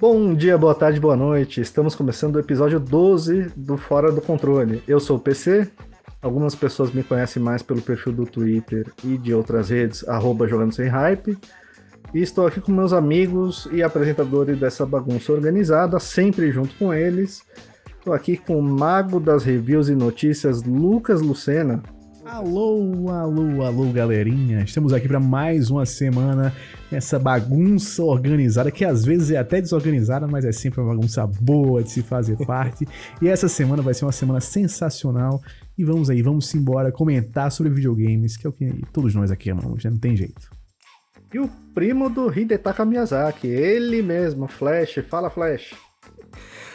Bom dia, boa tarde, boa noite. Estamos começando o episódio 12 do Fora do Controle. Eu sou o PC. Algumas pessoas me conhecem mais pelo perfil do Twitter e de outras redes, arroba Jogando Sem Hype. E estou aqui com meus amigos e apresentadores dessa bagunça organizada, sempre junto com eles. Estou aqui com o mago das reviews e notícias, Lucas Lucena. Alô, alô, alô, galerinha. Estamos aqui para mais uma semana nessa bagunça organizada, que às vezes é até desorganizada, mas é sempre uma bagunça boa de se fazer parte. e essa semana vai ser uma semana sensacional. E vamos aí, vamos embora comentar sobre videogames, que é o que todos nós aqui amamos, já não tem jeito. E o primo do Hidetaka Miyazaki, ele mesmo, Flash. Fala, Flash.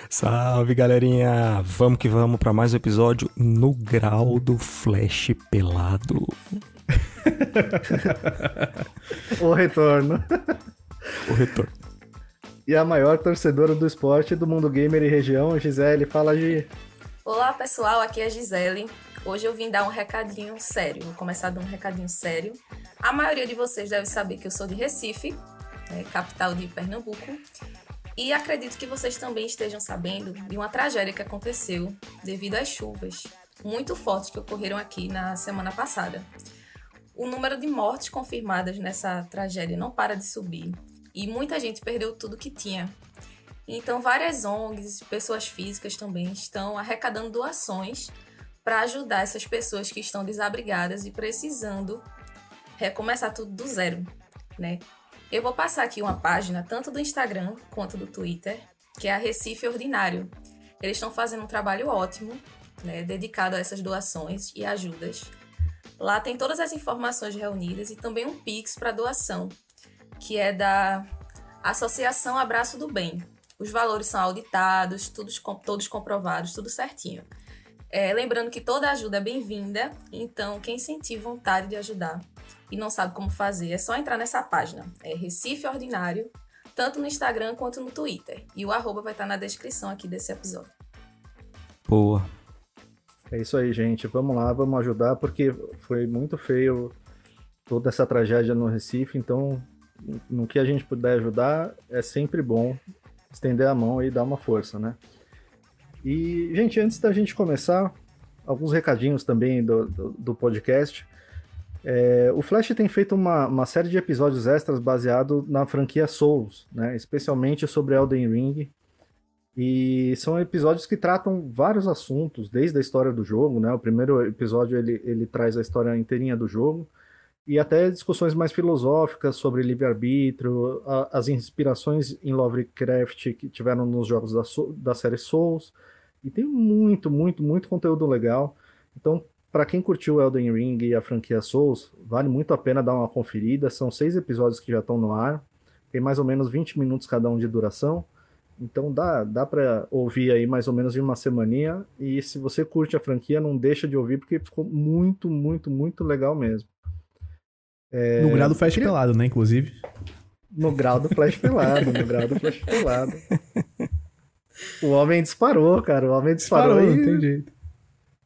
Salve galerinha! Vamos que vamos para mais um episódio no grau do Flash pelado. o retorno. O retorno. E a maior torcedora do esporte do mundo gamer e região, Gisele. Fala, Gi. Olá pessoal, aqui é a Gisele. Hoje eu vim dar um recadinho sério. Vou começar dando um recadinho sério. A maioria de vocês deve saber que eu sou de Recife, é, capital de Pernambuco. E acredito que vocês também estejam sabendo de uma tragédia que aconteceu devido às chuvas muito fortes que ocorreram aqui na semana passada. O número de mortes confirmadas nessa tragédia não para de subir e muita gente perdeu tudo que tinha. Então, várias ONGs, pessoas físicas também estão arrecadando doações para ajudar essas pessoas que estão desabrigadas e precisando recomeçar tudo do zero, né? Eu vou passar aqui uma página, tanto do Instagram quanto do Twitter, que é a Recife Ordinário. Eles estão fazendo um trabalho ótimo, né, dedicado a essas doações e ajudas. Lá tem todas as informações reunidas e também um Pix para doação, que é da Associação Abraço do Bem. Os valores são auditados, todos, todos comprovados, tudo certinho. É, lembrando que toda ajuda é bem-vinda, então quem sentir vontade de ajudar e não sabe como fazer, é só entrar nessa página. É Recife Ordinário, tanto no Instagram quanto no Twitter. E o arroba vai estar na descrição aqui desse episódio. Boa. É isso aí, gente. Vamos lá, vamos ajudar, porque foi muito feio toda essa tragédia no Recife, então no que a gente puder ajudar, é sempre bom estender a mão e dar uma força, né? E, gente, antes da gente começar, alguns recadinhos também do, do, do podcast. É, o Flash tem feito uma, uma, série de episódios extras baseado na franquia Souls, né? especialmente sobre Elden Ring. E são episódios que tratam vários assuntos, desde a história do jogo, né? O primeiro episódio ele, ele traz a história inteirinha do jogo, e até discussões mais filosóficas sobre livre-arbítrio, as inspirações em Lovecraft que tiveram nos jogos da, da série Souls. E tem muito, muito, muito conteúdo legal. Então, para quem curtiu Elden Ring e a franquia Souls, vale muito a pena dar uma conferida. São seis episódios que já estão no ar. Tem mais ou menos 20 minutos cada um de duração. Então dá, dá para ouvir aí mais ou menos em uma semaninha. E se você curte a franquia, não deixa de ouvir, porque ficou muito, muito, muito legal mesmo. É... No grau do Flash queria... Pelado, né, inclusive? No grau do Flash Pelado, no grau do Flash Pelado. O homem disparou, cara. O homem disparou. disparou e... Não tem jeito.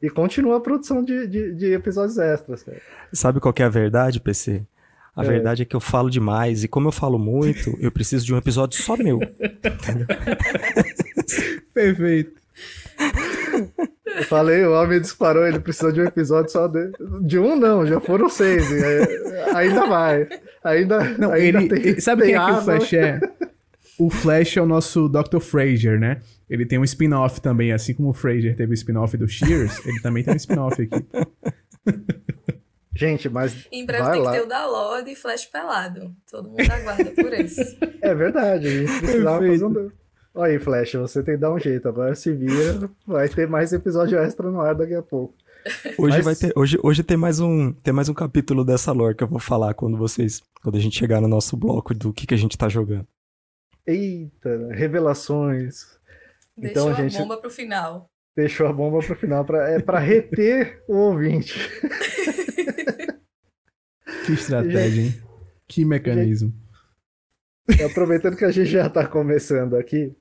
E continua a produção de, de, de episódios extras. Cara. Sabe qual é a verdade, PC? A é. verdade é que eu falo demais, e como eu falo muito, eu preciso de um episódio só meu. Perfeito. Eu falei, o homem disparou, ele precisa de um episódio só de. De um, não, já foram seis. ainda vai. Ainda. Não, ainda ele. Tem, sabe tem quem é que o Flash é? O Flash é o nosso Dr. Fraser, né? Ele tem um spin-off também, assim como o Fraser teve o spin-off do Shears, ele também tem um spin-off aqui. Gente, mas. Em breve tem lá. que ter o da Lorde e Flash pelado. Todo mundo aguarda por isso. É verdade, a gente precisava fazer um. Olha aí, Flash, você tem que dar um jeito. Agora se vira, vai ter mais episódio extra no ar daqui a pouco. Hoje Mas... vai ter, hoje, hoje tem mais um, tem mais um capítulo dessa lore que eu vou falar quando vocês, quando a gente chegar no nosso bloco do que que a gente tá jogando. Eita, revelações. Deixou então, a gente... bomba pro final. Deixou a bomba pro final, pra, é para reter o ouvinte. que estratégia, hein? Que mecanismo. Gente, aproveitando que a gente já está começando aqui,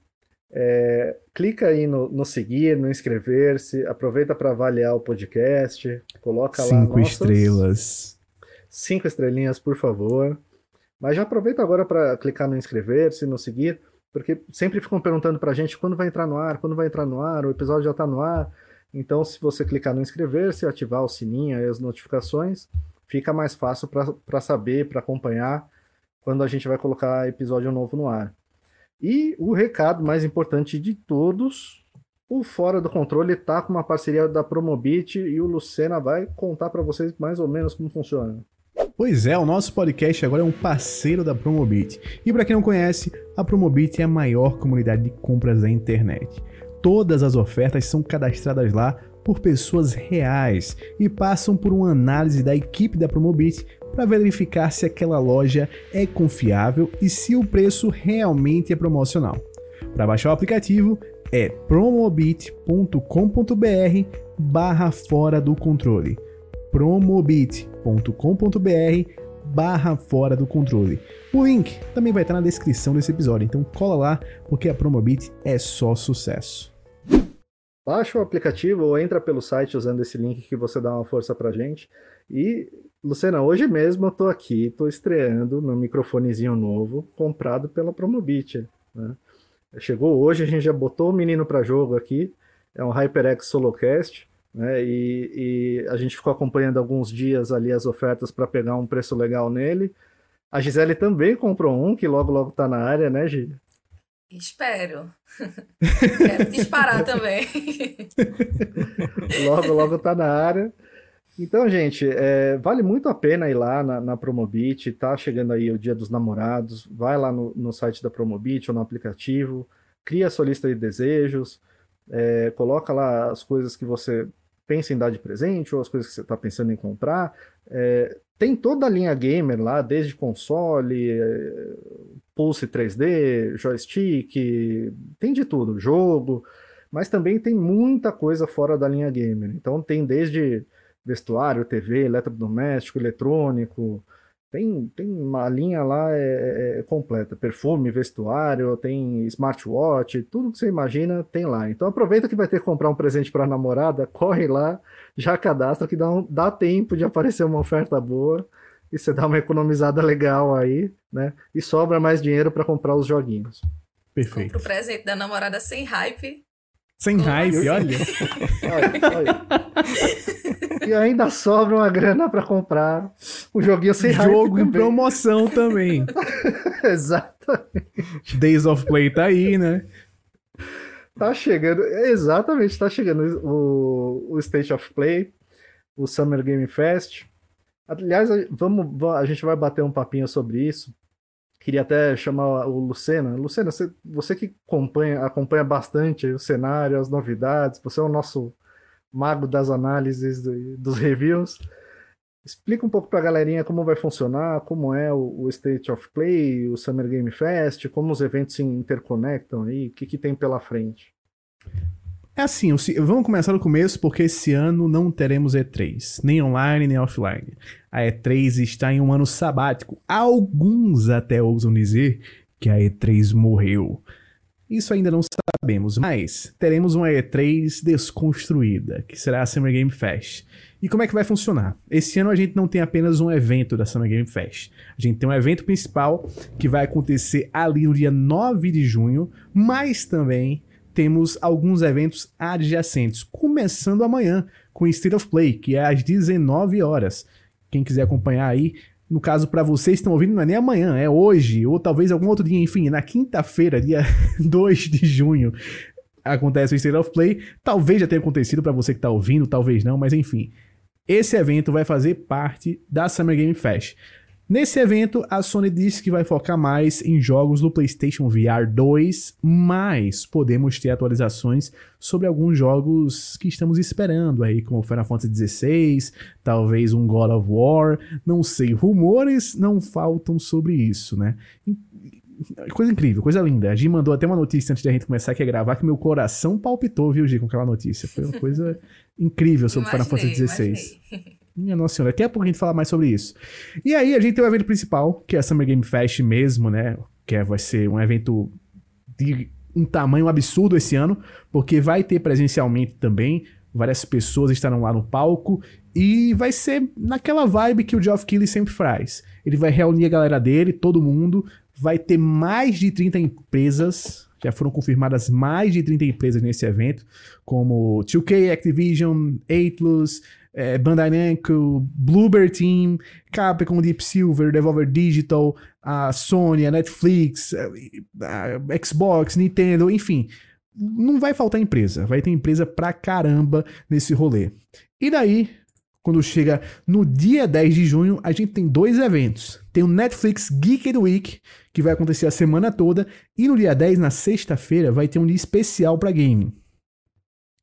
é, clica aí no, no, seguir, no inscrever-se, aproveita para avaliar o podcast, coloca cinco lá cinco estrelas, cinco estrelinhas por favor. Mas já aproveita agora para clicar no inscrever-se, no seguir, porque sempre ficam perguntando pra gente quando vai entrar no ar, quando vai entrar no ar, o episódio já tá no ar. Então, se você clicar no inscrever-se, ativar o sininho e as notificações, fica mais fácil para saber, para acompanhar quando a gente vai colocar episódio novo no ar. E o recado mais importante de todos, o Fora do Controle está com uma parceria da Promobit e o Lucena vai contar para vocês mais ou menos como funciona. Pois é, o nosso podcast agora é um parceiro da Promobit. E para quem não conhece, a Promobit é a maior comunidade de compras da internet. Todas as ofertas são cadastradas lá por pessoas reais e passam por uma análise da equipe da Promobit para verificar se aquela loja é confiável e se o preço realmente é promocional. Para baixar o aplicativo é promobit.com.br barra fora do controle. promobit.com.br barra fora do controle. O link também vai estar na descrição desse episódio, então cola lá porque a Promobit é só sucesso. Baixa o aplicativo ou entra pelo site usando esse link que você dá uma força pra gente. E, Luciana, hoje mesmo eu tô aqui, tô estreando meu microfonezinho novo, comprado pela Promobit. Né? Chegou hoje, a gente já botou o menino para jogo aqui. É um HyperX Solocast. Né? E, e, a gente ficou acompanhando alguns dias ali as ofertas para pegar um preço legal nele. A Gisele também comprou um, que logo logo tá na área, né, Gi? Espero. Quero disparar também. logo, logo tá na área. Então, gente, é, vale muito a pena ir lá na, na, Promobit, tá chegando aí o dia dos namorados, vai lá no, no site da Promobit ou no aplicativo, cria a sua lista de desejos, é, coloca lá as coisas que você pensa em dar de presente ou as coisas que você está pensando em comprar. É, tem toda a linha gamer lá, desde console, é, Pulse 3D, joystick, tem de tudo, jogo, mas também tem muita coisa fora da linha gamer. Então tem desde vestuário, TV, eletrodoméstico, eletrônico, tem, tem uma linha lá é, é, é completa, perfume, vestuário, tem smartwatch, tudo que você imagina tem lá. Então aproveita que vai ter que comprar um presente para a namorada, corre lá, já cadastra que dá, um, dá tempo de aparecer uma oferta boa e você dá uma economizada legal aí, né? E sobra mais dinheiro para comprar os joguinhos. Perfeito. Compra o presente da namorada sem hype. Sem hype, assim? olha. olha, olha. E ainda sobra uma grana para comprar um joguinho sem Jogo hype. Jogo em promoção também. Exatamente. Days of Play tá aí, né? Tá chegando, exatamente, tá chegando o, o State of Play, o Summer Game Fest. Aliás, vamos, a gente vai bater um papinho sobre isso. Queria até chamar o Lucena. Lucena, você, você que acompanha, acompanha bastante o cenário, as novidades, você é o nosso mago das análises, dos reviews. Explica um pouco para a galerinha como vai funcionar, como é o, State of Play, o Summer Game Fest, como os eventos se interconectam aí, o que, que tem pela frente. É assim, vamos começar do começo, porque esse ano não teremos E3, nem online nem offline. A E3 está em um ano sabático. Alguns até ousam dizer que a E3 morreu. Isso ainda não sabemos, mas teremos uma E3 desconstruída, que será a Summer Game Fest. E como é que vai funcionar? Esse ano a gente não tem apenas um evento da Summer Game Fest. A gente tem um evento principal que vai acontecer ali no dia 9 de junho, mas também temos alguns eventos adjacentes, começando amanhã com State of Play, que é às 19 horas. Quem quiser acompanhar aí, no caso para vocês que estão ouvindo, não é nem amanhã, é hoje, ou talvez algum outro dia, enfim, na quinta-feira, dia 2 de junho, acontece o State of Play. Talvez já tenha acontecido para você que está ouvindo, talvez não, mas enfim. Esse evento vai fazer parte da Summer Game Fest. Nesse evento, a Sony disse que vai focar mais em jogos do PlayStation VR 2, mas podemos ter atualizações sobre alguns jogos que estamos esperando aí, como Final Fantasy XVI, talvez um God of War, não sei, rumores não faltam sobre isso, né? Coisa incrível, coisa linda. A Gi mandou até uma notícia antes da gente começar aqui a gravar que meu coração palpitou, viu, Gi, com aquela notícia. Foi uma coisa incrível sobre imaginei, Final Fantasy XVI. Minha nossa senhora, daqui a pouco a gente fala mais sobre isso. E aí a gente tem o evento principal, que é a Summer Game Fest mesmo, né? Que é, vai ser um evento de um tamanho absurdo esse ano, porque vai ter presencialmente também, várias pessoas estarão lá no palco e vai ser naquela vibe que o Geoff Keighley sempre faz. Ele vai reunir a galera dele, todo mundo, vai ter mais de 30 empresas. Já foram confirmadas mais de 30 empresas nesse evento, como 2K, Activision, Atlus, é, Bandai Namco, Bluebird Team, Capcom, Deep Silver, Devolver Digital, a Sony, a Netflix, a Xbox, Nintendo, enfim. Não vai faltar empresa, vai ter empresa pra caramba nesse rolê. E daí, quando chega no dia 10 de junho, a gente tem dois eventos. Tem o Netflix Geek Week, que vai acontecer a semana toda, e no dia 10, na sexta-feira, vai ter um dia especial para gaming.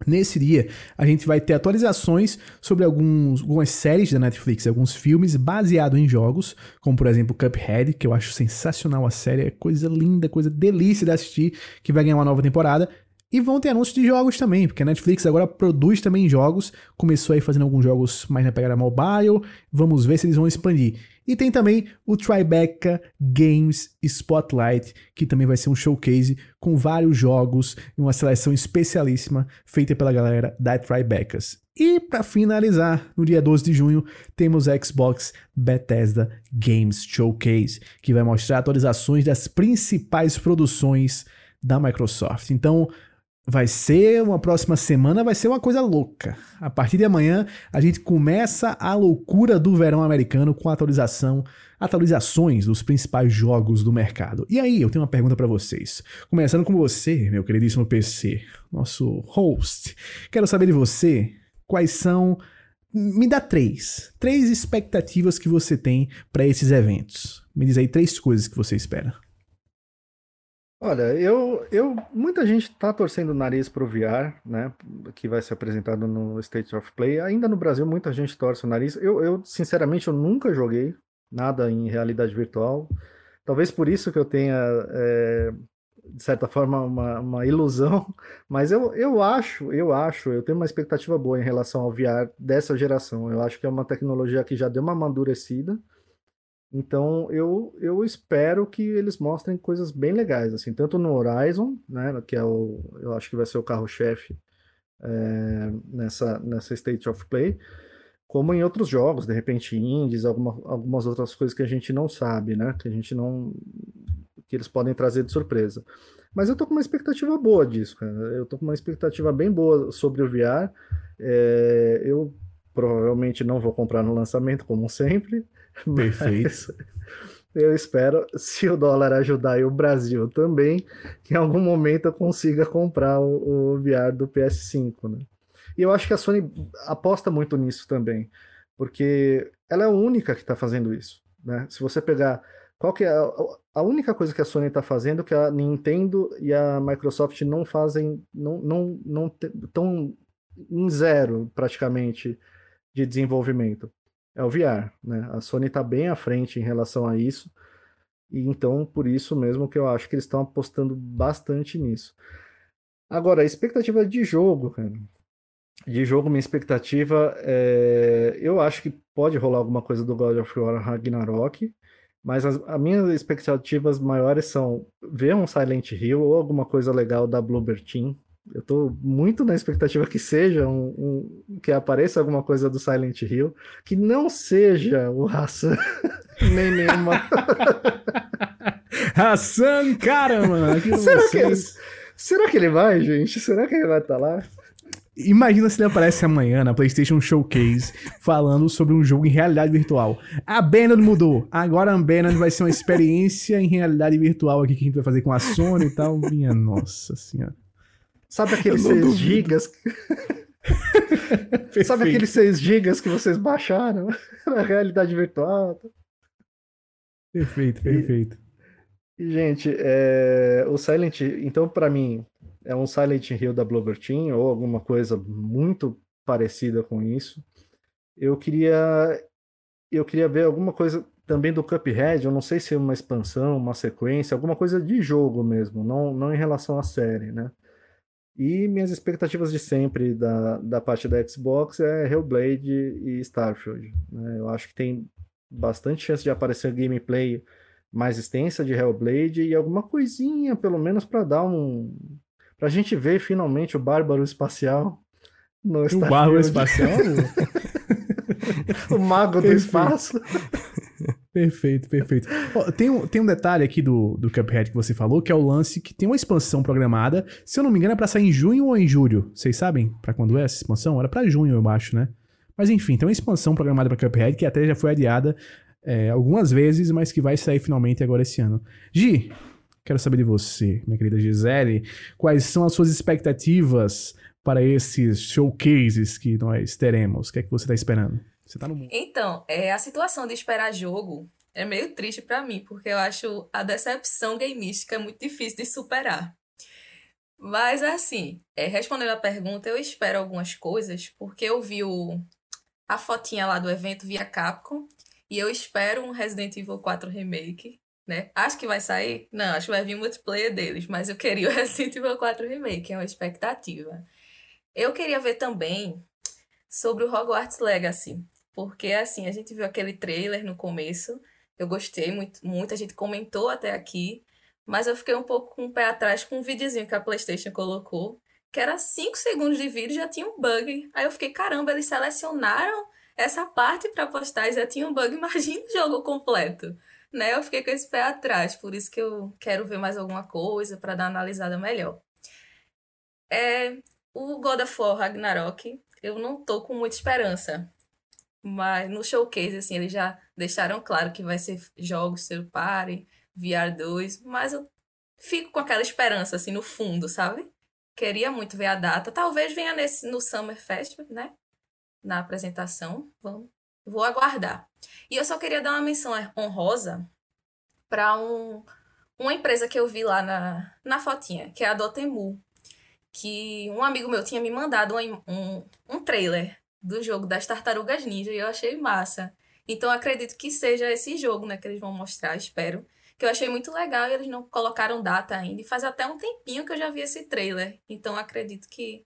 Nesse dia, a gente vai ter atualizações sobre alguns, algumas séries da Netflix, alguns filmes baseados em jogos, como por exemplo Cuphead, que eu acho sensacional a série, é coisa linda, coisa delícia de assistir, que vai ganhar uma nova temporada. E vão ter anúncios de jogos também, porque a Netflix agora produz também jogos, começou aí fazendo alguns jogos mais na pegada mobile, vamos ver se eles vão expandir. E tem também o Tribeca Games Spotlight, que também vai ser um showcase com vários jogos e uma seleção especialíssima feita pela galera da Tribecas. E para finalizar, no dia 12 de junho, temos a Xbox Bethesda Games Showcase, que vai mostrar atualizações das principais produções da Microsoft. Então, Vai ser uma próxima semana, vai ser uma coisa louca. A partir de amanhã, a gente começa a loucura do verão americano com atualização, atualizações dos principais jogos do mercado. E aí, eu tenho uma pergunta para vocês. Começando com você, meu queridíssimo PC, nosso host. Quero saber de você quais são me dá três. Três expectativas que você tem para esses eventos. Me diz aí três coisas que você espera. Olha, eu, eu muita gente está torcendo o nariz para o VR, né, que vai ser apresentado no State of Play. Ainda no Brasil, muita gente torce o nariz. Eu, eu sinceramente, eu nunca joguei nada em realidade virtual. Talvez por isso que eu tenha, é, de certa forma, uma, uma ilusão. Mas eu, eu acho, eu acho, eu tenho uma expectativa boa em relação ao VR dessa geração. Eu acho que é uma tecnologia que já deu uma amadurecida então eu, eu espero que eles mostrem coisas bem legais, assim, tanto no Horizon, né, que é o, eu acho que vai ser o carro-chefe é, nessa, nessa State of Play, como em outros jogos, de repente indies, alguma, algumas outras coisas que a gente não sabe, né, que a gente não, que eles podem trazer de surpresa. Mas eu tô com uma expectativa boa disso, cara. Eu tô com uma expectativa bem boa sobre o VR. É, eu provavelmente não vou comprar no lançamento, como sempre. Perfeito. eu espero, se o dólar ajudar e o Brasil também, que em algum momento eu consiga comprar o, o VR do PS5, né? E eu acho que a Sony aposta muito nisso também, porque ela é a única que está fazendo isso, né? Se você pegar qual que é a, a única coisa que a Sony está fazendo que a Nintendo e a Microsoft não fazem, não não não estão em zero praticamente de desenvolvimento é o VR, né? A Sony está bem à frente em relação a isso. E então, por isso mesmo que eu acho que eles estão apostando bastante nisso. Agora, a expectativa de jogo, cara. De jogo, minha expectativa é. Eu acho que pode rolar alguma coisa do God of War Ragnarok. Mas as, as minhas expectativas maiores são ver um Silent Hill ou alguma coisa legal da Bluebird Team, eu tô muito na expectativa que seja um, um, que apareça alguma coisa do Silent Hill, que não seja o Hassan, nem nenhuma. Hassan, caramba! Será que, será que ele vai, gente? Será que ele vai estar tá lá? Imagina se ele aparece amanhã na PlayStation Showcase falando sobre um jogo em realidade virtual. A Abandoned mudou. Agora a Abandoned vai ser uma experiência em realidade virtual aqui que a gente vai fazer com a Sony e tal. Minha nossa senhora. Sabe aqueles 6 gigas? Sabe aqueles 6 gigas que vocês baixaram na realidade virtual? Perfeito, perfeito. E, gente, é, o Silent então para mim é um Silent Hill da Bloober Team ou alguma coisa muito parecida com isso. Eu queria eu queria ver alguma coisa também do Cuphead, eu não sei se é uma expansão, uma sequência, alguma coisa de jogo mesmo, não, não em relação à série, né? E minhas expectativas de sempre da, da parte da Xbox é Hellblade e Starfield. Né? Eu acho que tem bastante chance de aparecer gameplay mais extensa de Hellblade e alguma coisinha, pelo menos, para dar um. Pra gente ver finalmente o Bárbaro Espacial no Starfield. O Bárbaro Espacial? o Mago do Espaço. Perfeito, perfeito. Ó, tem, um, tem um detalhe aqui do, do Cuphead que você falou, que é o lance que tem uma expansão programada. Se eu não me engano, é pra sair em junho ou em julho. Vocês sabem pra quando é essa expansão? Era pra junho, eu acho, né? Mas enfim, tem uma expansão programada pra Cuphead que até já foi adiada é, algumas vezes, mas que vai sair finalmente agora esse ano. Gi, quero saber de você, minha querida Gisele. Quais são as suas expectativas para esses showcases que nós teremos? O que é que você tá esperando? Você tá no mundo. Então, é, a situação de esperar jogo é meio triste pra mim, porque eu acho a decepção gameística muito difícil de superar. Mas assim, é, respondendo a pergunta, eu espero algumas coisas, porque eu vi o, a fotinha lá do evento via Capcom, e eu espero um Resident Evil 4 Remake, né? Acho que vai sair? Não, acho que vai vir multiplayer deles, mas eu queria o Resident Evil 4 Remake, é uma expectativa. Eu queria ver também sobre o Hogwarts Legacy, porque, assim, a gente viu aquele trailer no começo. Eu gostei muito, muita gente comentou até aqui. Mas eu fiquei um pouco com o pé atrás com um videozinho que a PlayStation colocou. Que era 5 segundos de vídeo já tinha um bug. Aí eu fiquei, caramba, eles selecionaram essa parte para postar e já tinha um bug. Imagina o jogo completo. Né? Eu fiquei com esse pé atrás. Por isso que eu quero ver mais alguma coisa para dar uma analisada melhor. É, o God of War Ragnarok, eu não tô com muita esperança. Mas no showcase, assim, eles já deixaram claro que vai ser jogos third party, VR2, mas eu fico com aquela esperança, assim, no fundo, sabe? Queria muito ver a data. Talvez venha nesse, no Summer Festival, né? Na apresentação. Vamos, vou aguardar. E eu só queria dar uma menção honrosa para um, uma empresa que eu vi lá na, na fotinha, que é a Dotemu. Que um amigo meu tinha me mandado um, um, um trailer do jogo das Tartarugas Ninja e eu achei massa. Então acredito que seja esse jogo, né, que eles vão mostrar, espero. Que eu achei muito legal e eles não colocaram data ainda. E faz até um tempinho que eu já vi esse trailer. Então acredito que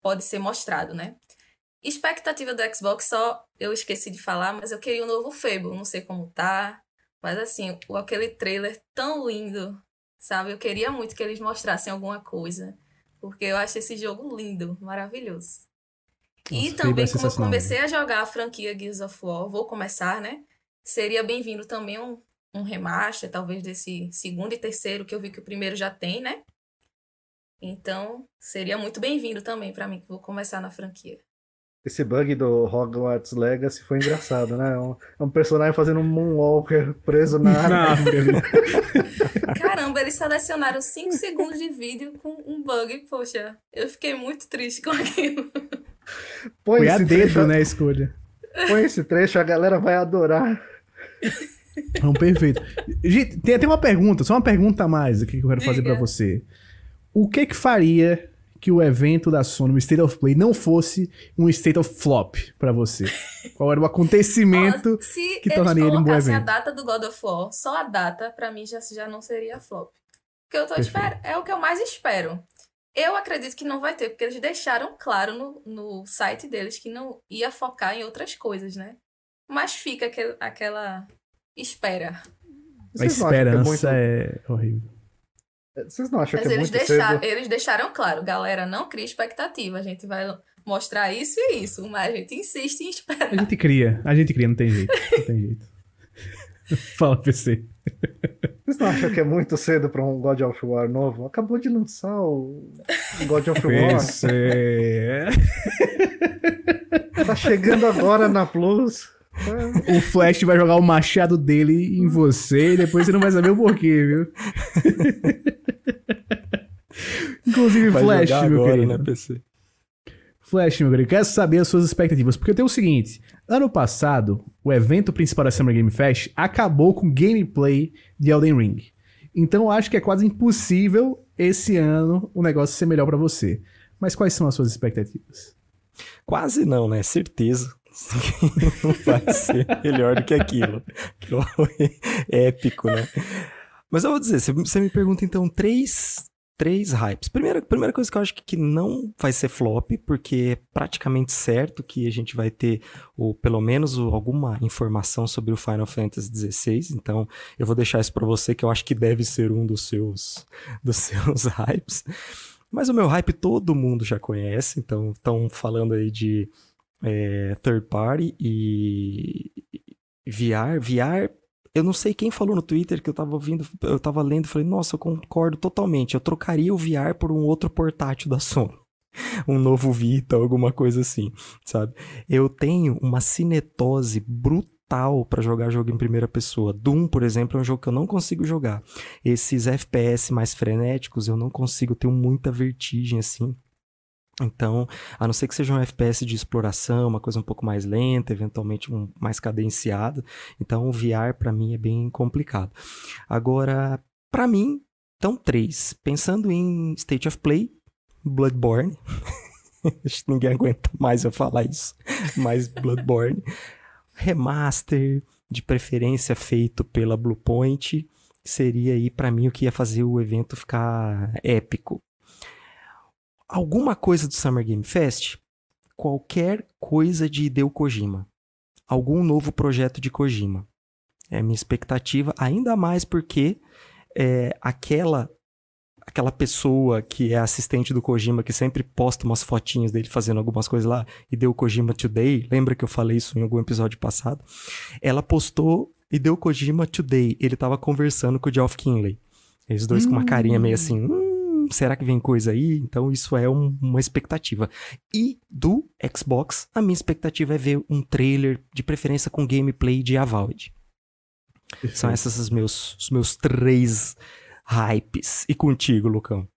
pode ser mostrado, né? Expectativa do Xbox, só eu esqueci de falar, mas eu queria um novo Fable. Não sei como tá. Mas assim, aquele trailer tão lindo, sabe? Eu queria muito que eles mostrassem alguma coisa. Porque eu acho esse jogo lindo, maravilhoso. Nossa, e também, como eu comecei a jogar a franquia Gears of War, vou começar, né? Seria bem-vindo também um, um remaster, talvez desse segundo e terceiro, que eu vi que o primeiro já tem, né? Então, seria muito bem-vindo também para mim, que vou começar na franquia. Esse bug do Hogwarts Legacy foi engraçado, né? É um, é um personagem fazendo um Moonwalker preso na árvore. Caramba, eles selecionaram 5 segundos de vídeo com um bug. Poxa, eu fiquei muito triste com aquilo. Põe Foi a dedo, trecho, né, a escolha. Põe esse trecho, a galera vai adorar. Não, perfeito. Gente, tem até uma pergunta, só uma pergunta a mais aqui que eu quero fazer para você. O que que faria que o evento da Sony, o State of Play, não fosse um State of Flop para você? Qual era o acontecimento Se que tornaria ele um bom evento? a data do God of War, só a data, para mim já, já não seria flop. Porque eu tô esperando, é o que eu mais espero. Eu acredito que não vai ter, porque eles deixaram claro no, no site deles que não ia focar em outras coisas, né? Mas fica aquel, aquela espera. A esperança é, muito... é, horrível. Vocês não acham Mas que é eles, muito deixaram, cedo? eles deixaram claro, galera, não cria expectativa. A gente vai mostrar isso e isso, mas a gente insiste em esperar. A gente cria, a gente cria, não tem jeito. Não tem jeito. Fala, PC. Vocês não acham que é muito cedo para um God of War novo? Acabou de lançar o God of War. PC. Tá chegando agora na Plus. O Flash vai jogar o machado dele em você e depois você não vai saber o porquê, viu? Inclusive, vai Flash, meu agora, querido. Né, PC? Flash, meu querido, quero saber as suas expectativas. Porque tem o seguinte: ano passado, o evento principal da Summer Game Fest acabou com gameplay de Elden Ring. Então eu acho que é quase impossível esse ano o negócio ser melhor para você. Mas quais são as suas expectativas? Quase não, né? Certeza. não vai ser melhor do que aquilo. Aquilo foi épico, né? Mas eu vou dizer, você me pergunta então três três hypes. Primeira, primeira coisa que eu acho que não vai ser flop, porque é praticamente certo que a gente vai ter, ou pelo menos alguma informação sobre o Final Fantasy XVI. Então, eu vou deixar isso para você, que eu acho que deve ser um dos seus, dos seus hypes. Mas o meu hype todo mundo já conhece, então estão falando aí de é, third party e VR. VR eu não sei quem falou no Twitter que eu tava ouvindo, eu tava lendo falei, nossa, eu concordo totalmente. Eu trocaria o VR por um outro portátil da Sony. Um novo Vita, alguma coisa assim, sabe? Eu tenho uma cinetose brutal para jogar jogo em primeira pessoa. Doom, por exemplo, é um jogo que eu não consigo jogar. Esses FPS mais frenéticos, eu não consigo, eu tenho muita vertigem assim. Então, a não ser que seja um FPS de exploração, uma coisa um pouco mais lenta, eventualmente um mais cadenciado. Então, o VR para mim é bem complicado. Agora, para mim, então três. Pensando em State of Play, Bloodborne. Acho que ninguém aguenta mais eu falar isso. Mas Bloodborne. Remaster, de preferência feito pela Bluepoint, seria aí para mim o que ia fazer o evento ficar épico alguma coisa do Summer Game Fest, qualquer coisa de Hideo Kojima. Algum novo projeto de Kojima. É minha expectativa, ainda mais porque é, aquela aquela pessoa que é assistente do Kojima, que sempre posta umas fotinhas dele fazendo algumas coisas lá, e deu Kojima Today, lembra que eu falei isso em algum episódio passado? Ela postou e deu Kojima Today, ele tava conversando com o Geoff Kinley. Eles dois hum. com uma carinha meio assim, hum, será que vem coisa aí? Então isso é um, uma expectativa. E do Xbox, a minha expectativa é ver um trailer, de preferência com gameplay de Avowed. São esses os meus, os meus três hypes. E contigo, Lucão?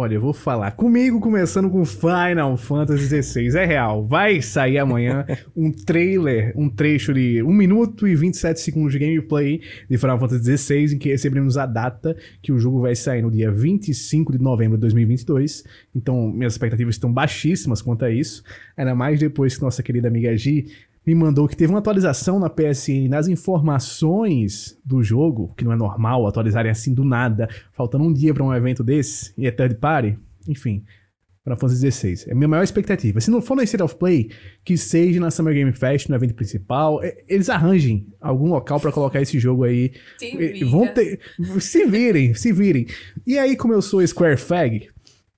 Olha, eu vou falar. Comigo, começando com Final Fantasy XVI. É real. Vai sair amanhã um trailer, um trecho de 1 minuto e 27 segundos de gameplay de Final Fantasy XVI, em que recebemos a data que o jogo vai sair no dia 25 de novembro de 2022. Então, minhas expectativas estão baixíssimas quanto a isso. Ainda mais depois que nossa querida amiga Gi me mandou que teve uma atualização na PSN nas informações do jogo, que não é normal atualizarem assim do nada, faltando um dia para um evento desse, e é third party, enfim. Final Fantasy XVI. É a minha maior expectativa. Se não for no State of Play, que seja na Summer Game Fest, no evento principal, é, eles arranjem algum local para colocar esse jogo aí. Se Vão ter, se virem, se virem. E aí, como eu sou Square Fag,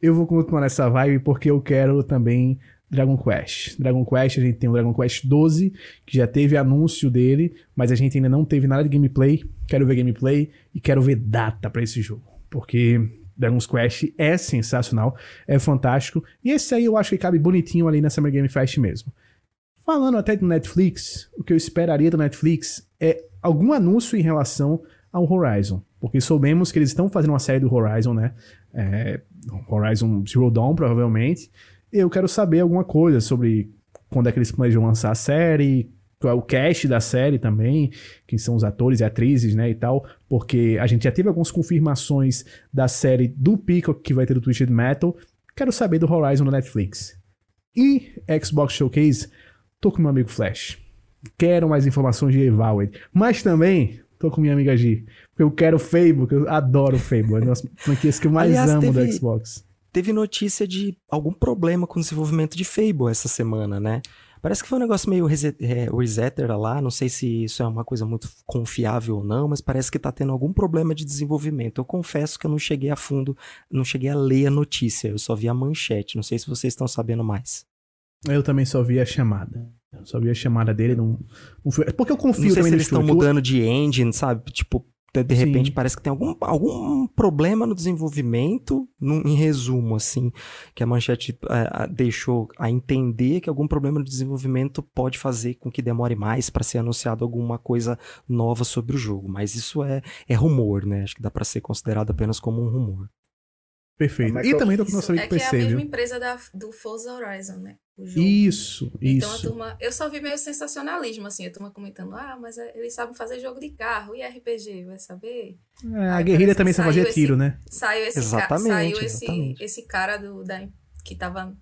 eu vou continuar nessa vibe porque eu quero também Dragon Quest. Dragon Quest, a gente tem o Dragon Quest 12, que já teve anúncio dele, mas a gente ainda não teve nada de gameplay. Quero ver gameplay e quero ver data para esse jogo, porque Dragon Quest é sensacional, é fantástico, e esse aí eu acho que cabe bonitinho ali na Summer Game Fest mesmo. Falando até do Netflix, o que eu esperaria do Netflix é algum anúncio em relação ao Horizon, porque soubemos que eles estão fazendo uma série do Horizon, né? É, Horizon Zero Dawn, provavelmente, eu quero saber alguma coisa sobre quando é que eles planejam lançar a série, qual é o cast da série também, quem são os atores e atrizes, né, e tal, porque a gente já teve algumas confirmações da série do Peacock que vai ter do Twisted Metal. Quero saber do Horizon no Netflix. E Xbox Showcase, tô com meu amigo Flash. Quero mais informações de Evalwed, mas também tô com minha amiga G, porque eu quero Fable, que eu adoro Fable, é uma das franquias que eu mais Aliás, amo teve... do Xbox teve notícia de algum problema com o desenvolvimento de Fable essa semana, né? Parece que foi um negócio meio resetter é, lá, não sei se isso é uma coisa muito confiável ou não, mas parece que tá tendo algum problema de desenvolvimento. Eu confesso que eu não cheguei a fundo, não cheguei a ler a notícia, eu só vi a manchete, não sei se vocês estão sabendo mais. Eu também só vi a chamada. Eu só vi a chamada dele, não, não foi... Porque eu confio não sei se eles estão mudando de engine, sabe? Tipo, de, de repente parece que tem algum, algum problema no desenvolvimento, num, em resumo, assim, que a manchete é, deixou a entender que algum problema no desenvolvimento pode fazer com que demore mais para ser anunciado alguma coisa nova sobre o jogo. Mas isso é, é rumor, né? Acho que dá para ser considerado apenas como um rumor. Perfeito. É e também do nosso amigo é PC, que é a mesma viu? empresa da, do Forza Horizon, né? Isso, então, isso. a turma, eu só vi meio sensacionalismo, assim, a turma comentando, ah, mas é, eles sabem fazer jogo de carro e RPG, vai saber? É, a guerrilha também sabe fazer tiro, né? Saiu esse, exatamente, ca, saiu exatamente. esse, esse cara do, da, que tava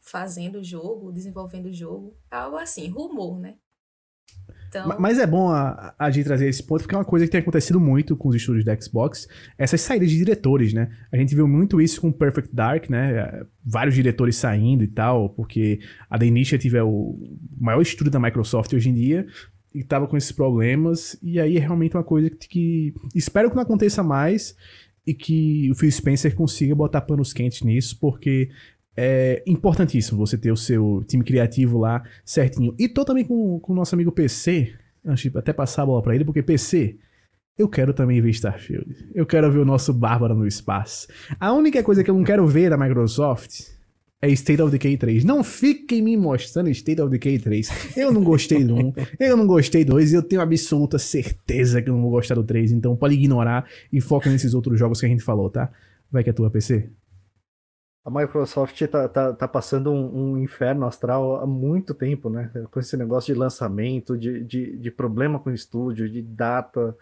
fazendo o jogo, desenvolvendo o jogo, algo assim, rumor, né? Então... Mas é bom a, a gente trazer esse ponto, porque é uma coisa que tem acontecido muito com os estúdios da Xbox, essas saídas de diretores, né? A gente viu muito isso com Perfect Dark, né? Vários diretores saindo e tal, porque a The Initiative é o maior estúdio da Microsoft hoje em dia, e tava com esses problemas, e aí é realmente uma coisa que, que espero que não aconteça mais, e que o Phil Spencer consiga botar panos quentes nisso, porque é importantíssimo você ter o seu time criativo lá certinho. E tô também com, o nosso amigo PC. antes de até passar a bola pra ele, porque PC, eu quero também ver Starfield. Eu quero ver o nosso Bárbara no espaço. A única coisa que eu não quero ver da Microsoft é State of Decay 3. Não fiquem me mostrando State of Decay 3. Eu não gostei do 1, eu não gostei do 2 e eu tenho absoluta certeza que eu não vou gostar do 3. Então pode ignorar e foca nesses outros jogos que a gente falou, tá? Vai que é tua PC. A Microsoft tá, tá, tá passando um, um, inferno astral há muito tempo, né? Com esse negócio de lançamento, de, de, de problema com o estúdio, de data.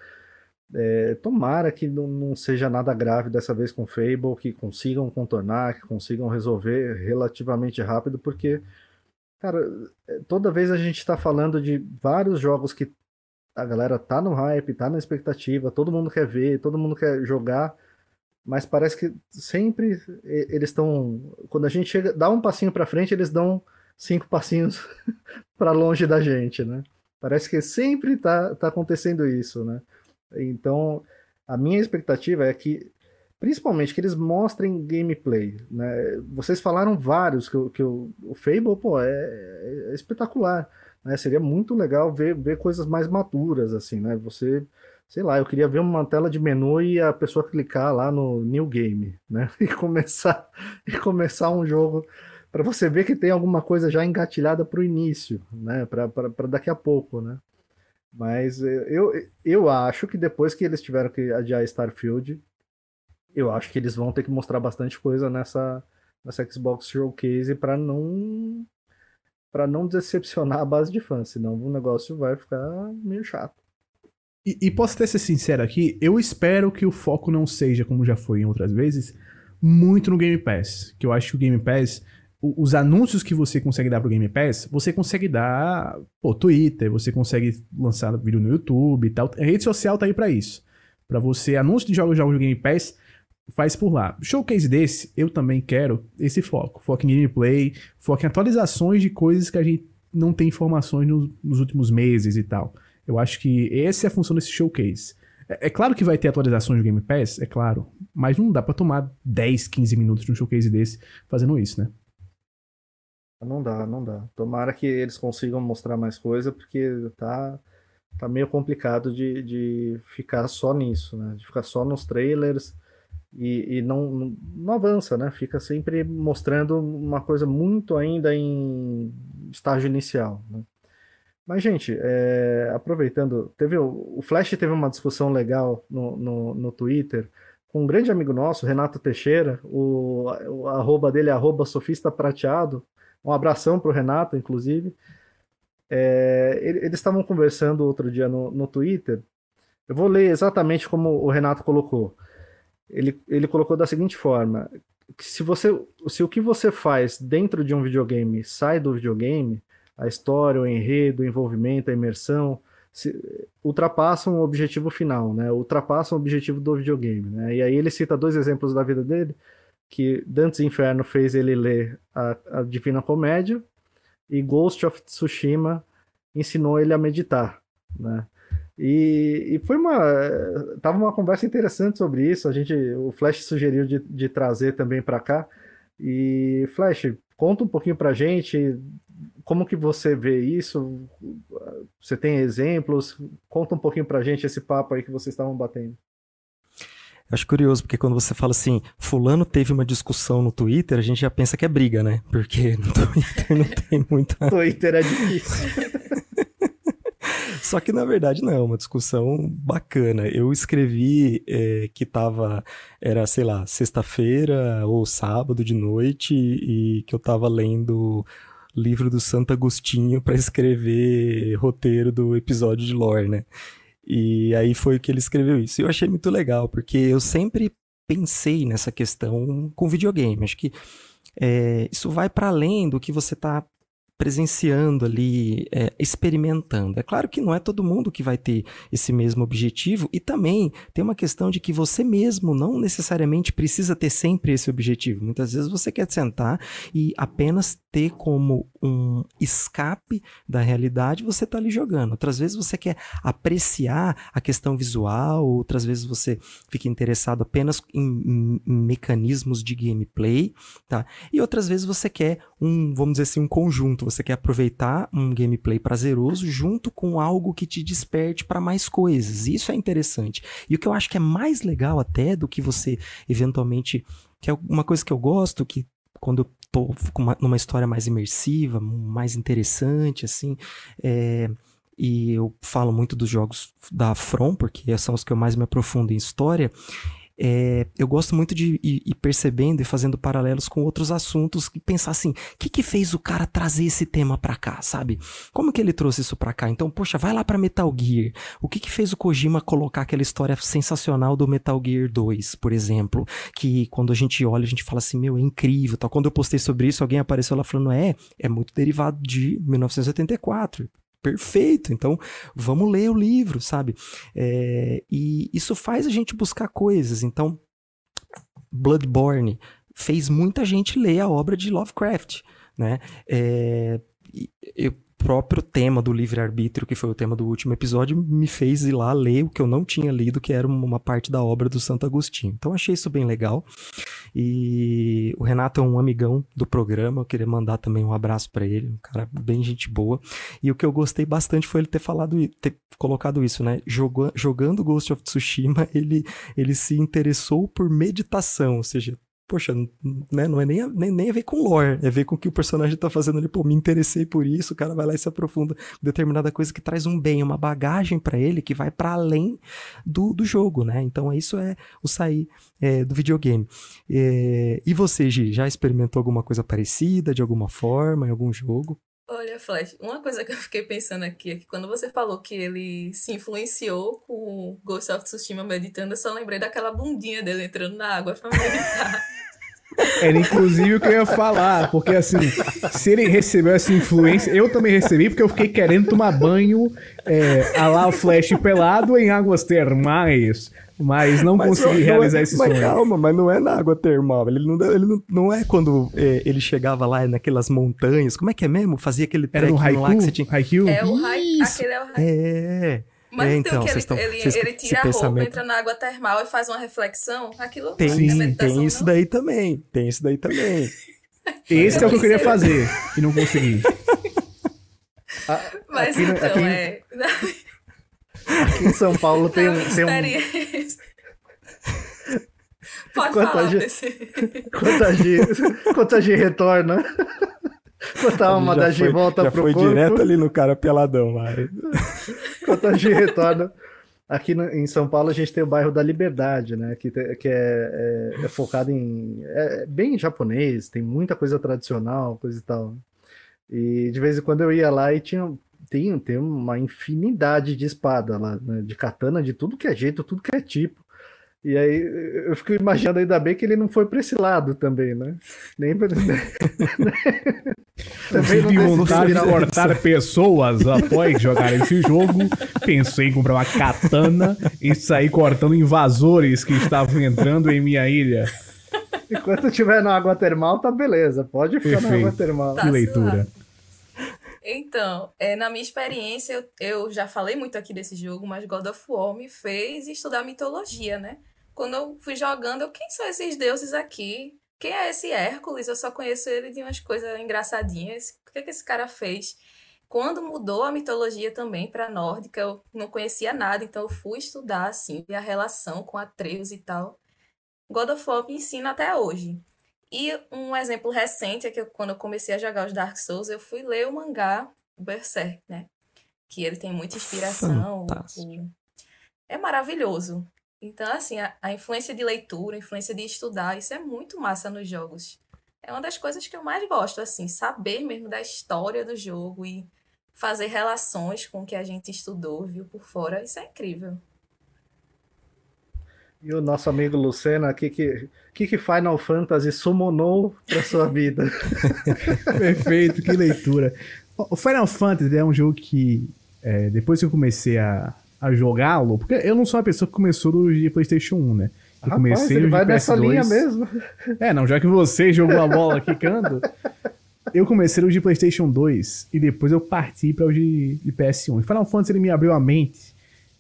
É, tomara que não, não, seja nada grave dessa vez com o Fable, que consigam contornar, que consigam resolver relativamente rápido, porque, cara, é, toda vez a gente está falando de vários jogos que a galera tá no hype, tá na expectativa, todo mundo quer ver, todo mundo quer jogar mas parece que sempre eles estão. Quando a gente chega, dá um passinho para frente, eles dão cinco passinhos para longe da gente, né? Parece que sempre tá, tá acontecendo isso, né? Então, a minha expectativa é que, principalmente, que eles mostrem gameplay, né? Vocês falaram vários que, que o, o Fable, pô, é, é espetacular, né? Seria muito legal ver, ver coisas mais maturas, assim, né? Você sei lá, eu queria ver uma tela de menu e a pessoa clicar lá no New Game, né? E começar, e começar um jogo para você ver que tem alguma coisa já engatilhada para o início, né? Para daqui a pouco, né? Mas eh, eu, eu acho que depois que eles tiveram que adiar Starfield, eu acho que eles vão ter que mostrar bastante coisa nessa, nessa Xbox Showcase para não para não decepcionar a base de fãs, senão o negócio vai ficar meio chato. E, e, posso até ser sincero aqui, eu espero que o foco não seja, como já foi em outras vezes, muito no Game Pass. Que eu acho que o Game Pass, os anúncios que você consegue dar pro Game Pass, você consegue dar, pô, Twitter, você consegue lançar vídeo no YouTube e tal. A rede social tá aí para isso. para você, anúncio de jogos, jogos do Game Pass, faz por lá. Showcase desse, eu também quero esse foco. Foco em gameplay, foco em atualizações de coisas que a gente não tem informações no, nos últimos meses e tal. Eu acho que essa é a função desse showcase. É, é claro que vai ter atualizações do Game Pass, é claro, mas não dá para tomar 10, 15 minutos de um showcase desse fazendo isso, né? Não dá, não dá. Tomara que eles consigam mostrar mais coisa, porque tá, tá meio complicado de, de ficar só nisso, né? De ficar só nos trailers e, e não, não avança, né? Fica sempre mostrando uma coisa muito ainda em estágio inicial, né? Mas, gente, é, aproveitando, teve o, Flash teve uma discussão legal no, no, no, Twitter com um grande amigo nosso, Renato Teixeira, o, o arroba dele é arroba sofista prateado. Um abração para o Renato, inclusive. É, eles estavam conversando outro dia no, no Twitter. Eu vou ler exatamente como o Renato colocou. Ele, ele colocou da seguinte forma: se você, se o que você faz dentro de um videogame sai do videogame, a história, o enredo, o envolvimento, a imersão, se, ultrapassam o objetivo final, né? Ultrapassam o objetivo do videogame, né? E aí ele cita dois exemplos da vida dele, que Dantes Inferno fez ele ler a, a Divina Comédia e Ghost of Tsushima ensinou ele a meditar, né? E, e, foi uma. Tava uma conversa interessante sobre isso. A gente, o Flash sugeriu de, de trazer também para cá. E Flash, conta um pouquinho pra gente como que você vê isso? Você tem exemplos? Conta um pouquinho pra gente esse papo aí que vocês estavam batendo. Eu acho curioso, porque quando você fala assim, fulano teve uma discussão no Twitter, a gente já pensa que é briga, né? Porque no Twitter não tem muita... Twitter é difícil. Só que na verdade não, é uma discussão bacana. Eu escrevi é, que tava, era, sei lá, sexta-feira ou sábado de noite e que eu tava lendo livro do Santo Agostinho para escrever roteiro do episódio de lore, né? E aí foi que ele escreveu isso. E eu achei muito legal, porque eu sempre pensei nessa questão com videogame. Acho que é, isso vai para além do que você está presenciando ali, é, experimentando. É claro que não é todo mundo que vai ter esse mesmo objetivo e também tem uma questão de que você mesmo não necessariamente precisa ter sempre esse objetivo. Muitas vezes você quer sentar e apenas ter como um escape da realidade, você está ali jogando. Outras vezes você quer apreciar a questão visual, outras vezes você fica interessado apenas em, em, em mecanismos de gameplay, tá? E outras vezes você quer um, vamos dizer assim, um conjunto. Você quer aproveitar um gameplay prazeroso junto com algo que te desperte para mais coisas. Isso é interessante. E o que eu acho que é mais legal até do que você eventualmente, que é uma coisa que eu gosto, que quando eu tô uma, numa história mais imersiva, mais interessante, assim, é, e eu falo muito dos jogos da From, porque são os que eu mais me aprofundo em história, é, eu gosto muito de ir, ir, percebendo e fazendo paralelos com outros assuntos e pensar assim, o que que fez o cara trazer esse tema para cá, sabe? Como que ele trouxe isso para cá? Então, poxa, vai lá para Metal Gear. O que que fez o Kojima colocar aquela história sensacional do Metal Gear 2, por exemplo, que quando a gente olha, a gente fala assim, meu, é incrível. Quando eu postei sobre isso, alguém apareceu lá falando, é, é muito derivado de 1984 perfeito. Então, vamos ler o livro, sabe? É, e isso faz a gente buscar coisas. Então, Bloodborne fez muita gente ler a obra de Lovecraft, né? É, eu próprio tema do livre-arbítrio, que foi o tema do último episódio, me fez ir lá ler o que eu não tinha lido, que era uma parte da obra do Santo Agostinho. Então achei isso bem legal. E o Renato é um amigão do programa, eu queria mandar também um abraço para ele, um cara bem gente boa. E o que eu gostei bastante foi ele ter falado, ter colocado isso, né? Jogando, Ghost of Tsushima, ele, ele se interessou por meditação, ou seja, poxa, né, não é nem a, nem, nem a ver com lore, é ver com o que o personagem tá fazendo ali, pô, me interessei por isso, o cara vai lá e se aprofunda em determinada coisa que traz um bem, uma bagagem para ele que vai para além do, do jogo, né? Então isso é o sair é, do videogame. É, e você, Gi, já experimentou alguma coisa parecida, de alguma forma, em algum jogo? Olha, Flash, uma coisa que eu fiquei pensando aqui é que quando você falou que ele se influenciou com o Ghost of Tsushima meditando, eu só lembrei daquela bundinha dele entrando na água pra meditar. Era inclusive o que eu ia falar, porque assim, se ele recebeu essa influência, eu também recebi, porque eu fiquei querendo tomar banho é, a lá o Flash pelado em águas termais. Mas não mas consegui não realizar é, esse mas sonho. Calma, mas não é na água termal. Ele não, ele não, não é quando é, ele chegava lá naquelas montanhas. Como é que é mesmo? Fazia aquele Era no Haiku? lá que você tinha. Haiku? É o Haiku. Aquele é o Haiku. É. Mas é, então, então que ele, estão, ele, ele tira a roupa, pensamento... entra na água termal e faz uma reflexão. Aquilo tem, é tem isso não? daí também. Tem isso daí também. Esse é o que eu queria fazer e não consegui. Mas aqui, então, aqui, é. Aqui em São Paulo tem um. Tem um... Pode quanta falar G... desse. Quanta G... Quanta G retorna. Quanta alma da G volta já pro foi corpo. direto ali no cara peladão lá. Quanta G retorna. Aqui no, em São Paulo a gente tem o bairro da Liberdade, né? Que, te, que é, é, é, focado em. É bem japonês, tem muita coisa tradicional, coisa e tal. E de vez em quando eu ia lá e tinha. Tem, tem uma infinidade de espada lá, né? de katana, de tudo que é jeito, tudo que é tipo. E aí eu fico imaginando ainda bem que ele não foi para esse lado também, né? Nem pra... também tive vontade de cortar pessoas após jogar esse jogo. Pensei em comprar uma katana e sair cortando invasores que estavam entrando em minha ilha. Enquanto estiver na água termal, tá beleza. Pode ficar Perfeito. na água termal. Tá que leitura. Então, é, na minha experiência, eu, eu já falei muito aqui desse jogo, mas God of War me fez estudar mitologia, né? quando eu fui jogando, eu, quem são esses deuses aqui? Quem é esse Hércules? Eu só conheço ele de umas coisas engraçadinhas. O que, é que esse cara fez? Quando mudou a mitologia também para nórdica, eu não conhecia nada, então eu fui estudar assim, a relação com Atreus e tal. God of War me ensina até hoje. E um exemplo recente é que eu, quando eu comecei a jogar os Dark Souls, eu fui ler o mangá Berserk, né? Que ele tem muita inspiração. É maravilhoso. Então, assim, a, a, influência de leitura, a influência de estudar, isso é muito massa nos jogos. É uma das coisas que eu mais gosto, assim, saber mesmo da história do jogo e fazer relações com o que a gente estudou, viu por fora, isso é incrível. E o nosso amigo Lucena, o que, que, que, Final Fantasy summonou para sua vida? Perfeito, que leitura. O Final Fantasy é um jogo que, é, depois que eu comecei a, a jogá-lo, porque eu não sou uma pessoa que começou do de PlayStation 1, né? Eu Rapaz, comecei ele vai nessa linha mesmo. É, não, já que você jogou a bola quicando, eu comecei o de PlayStation 2 e depois eu parti para o de, de PS1. E Final Fantasy ele me abriu a mente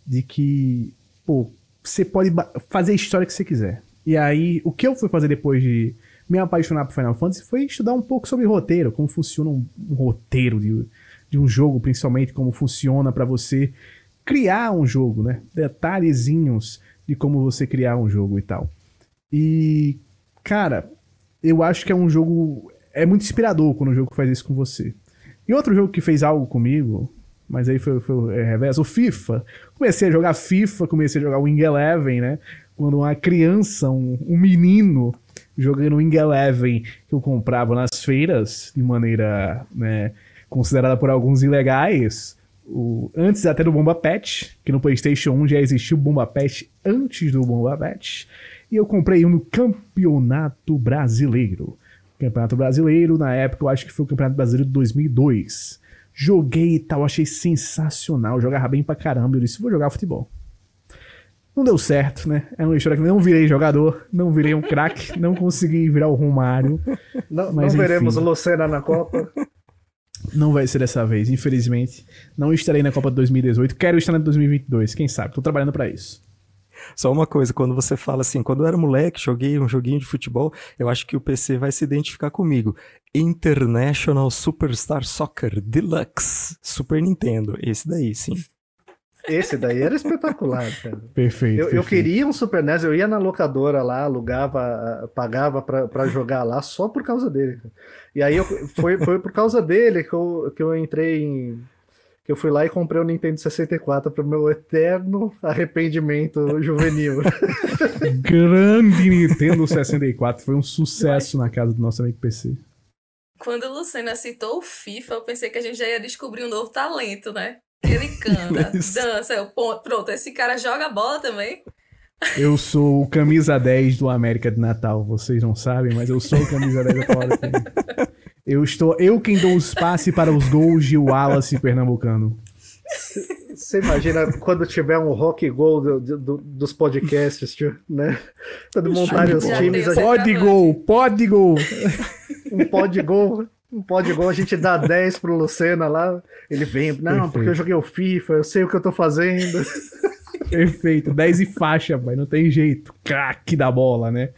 de que, pô, você pode fazer a história que você quiser. E aí, o que eu fui fazer depois de me apaixonar por Final Fantasy foi estudar um pouco sobre roteiro, como funciona um, um roteiro de, de um jogo, principalmente como funciona para você criar um jogo, né? Detalhezinhos de como você criar um jogo e tal. E, cara, eu acho que é um jogo. É muito inspirador quando o jogo faz isso com você. E outro jogo que fez algo comigo, mas aí foi, foi o reverso, o FIFA. Comecei a jogar FIFA, comecei a jogar Wing Eleven, né? Quando uma criança, um, um menino, jogando Wing Eleven que eu comprava nas feiras, de maneira né, considerada por alguns ilegais, o, antes até do Bomba Pet, que no PlayStation 1 já existiu o Bomba Pet antes do Bomba Pet, e eu comprei um no Campeonato Brasileiro. Campeonato Brasileiro, na época eu acho que foi o Campeonato Brasileiro de 2002. Joguei e tal, achei sensacional, jogava bem pra caramba. Eu disse, vou jogar futebol. Não deu certo, né? É uma história que não virei jogador, não virei um craque, não consegui virar o Romário. Não, não veremos o Lucena na Copa. Não vai ser dessa vez, infelizmente. Não estarei na Copa de 2018. Quero estar na 2022, quem sabe? Tô trabalhando para isso. Só uma coisa, quando você fala assim, quando eu era moleque, joguei um joguinho de futebol, eu acho que o PC vai se identificar comigo. International Superstar Soccer Deluxe Super Nintendo. Esse daí, sim. Esse daí era espetacular, cara. Perfeito. Eu, perfeito. eu, queria um Super NES, eu ia na locadora lá, alugava, pagava pra, pra jogar lá só por causa dele. E aí eu, foi, foi por causa dele que eu, que eu entrei em. Que eu fui lá e comprei o Nintendo 64 pro meu eterno arrependimento juvenil. Grande Nintendo 64, foi um sucesso na casa do nosso amigo PC. Quando o Lucena citou o FIFA, eu pensei que a gente já ia descobrir um novo talento, né? Ele canta, dança. Eu, pronto, esse cara joga bola também. Eu sou o camisa 10 do América de Natal. Vocês não sabem, mas eu sou o camisa 10 do Paulo. Eu estou, eu quem dou os passes para os gols de Wallace pernambucano. Você imagina quando tiver um rock gol do, do, dos podcasts, tio, né? Quando montarem os times. Gente... Pode gol, pode gol. Um pode gol. Um pode gol, a gente dá 10 pro Lucena lá. Ele vem, não, Perfeito. porque eu joguei o FIFA, eu sei o que eu tô fazendo. Perfeito, 10 e faixa, pai, não tem jeito. Craque da bola, né?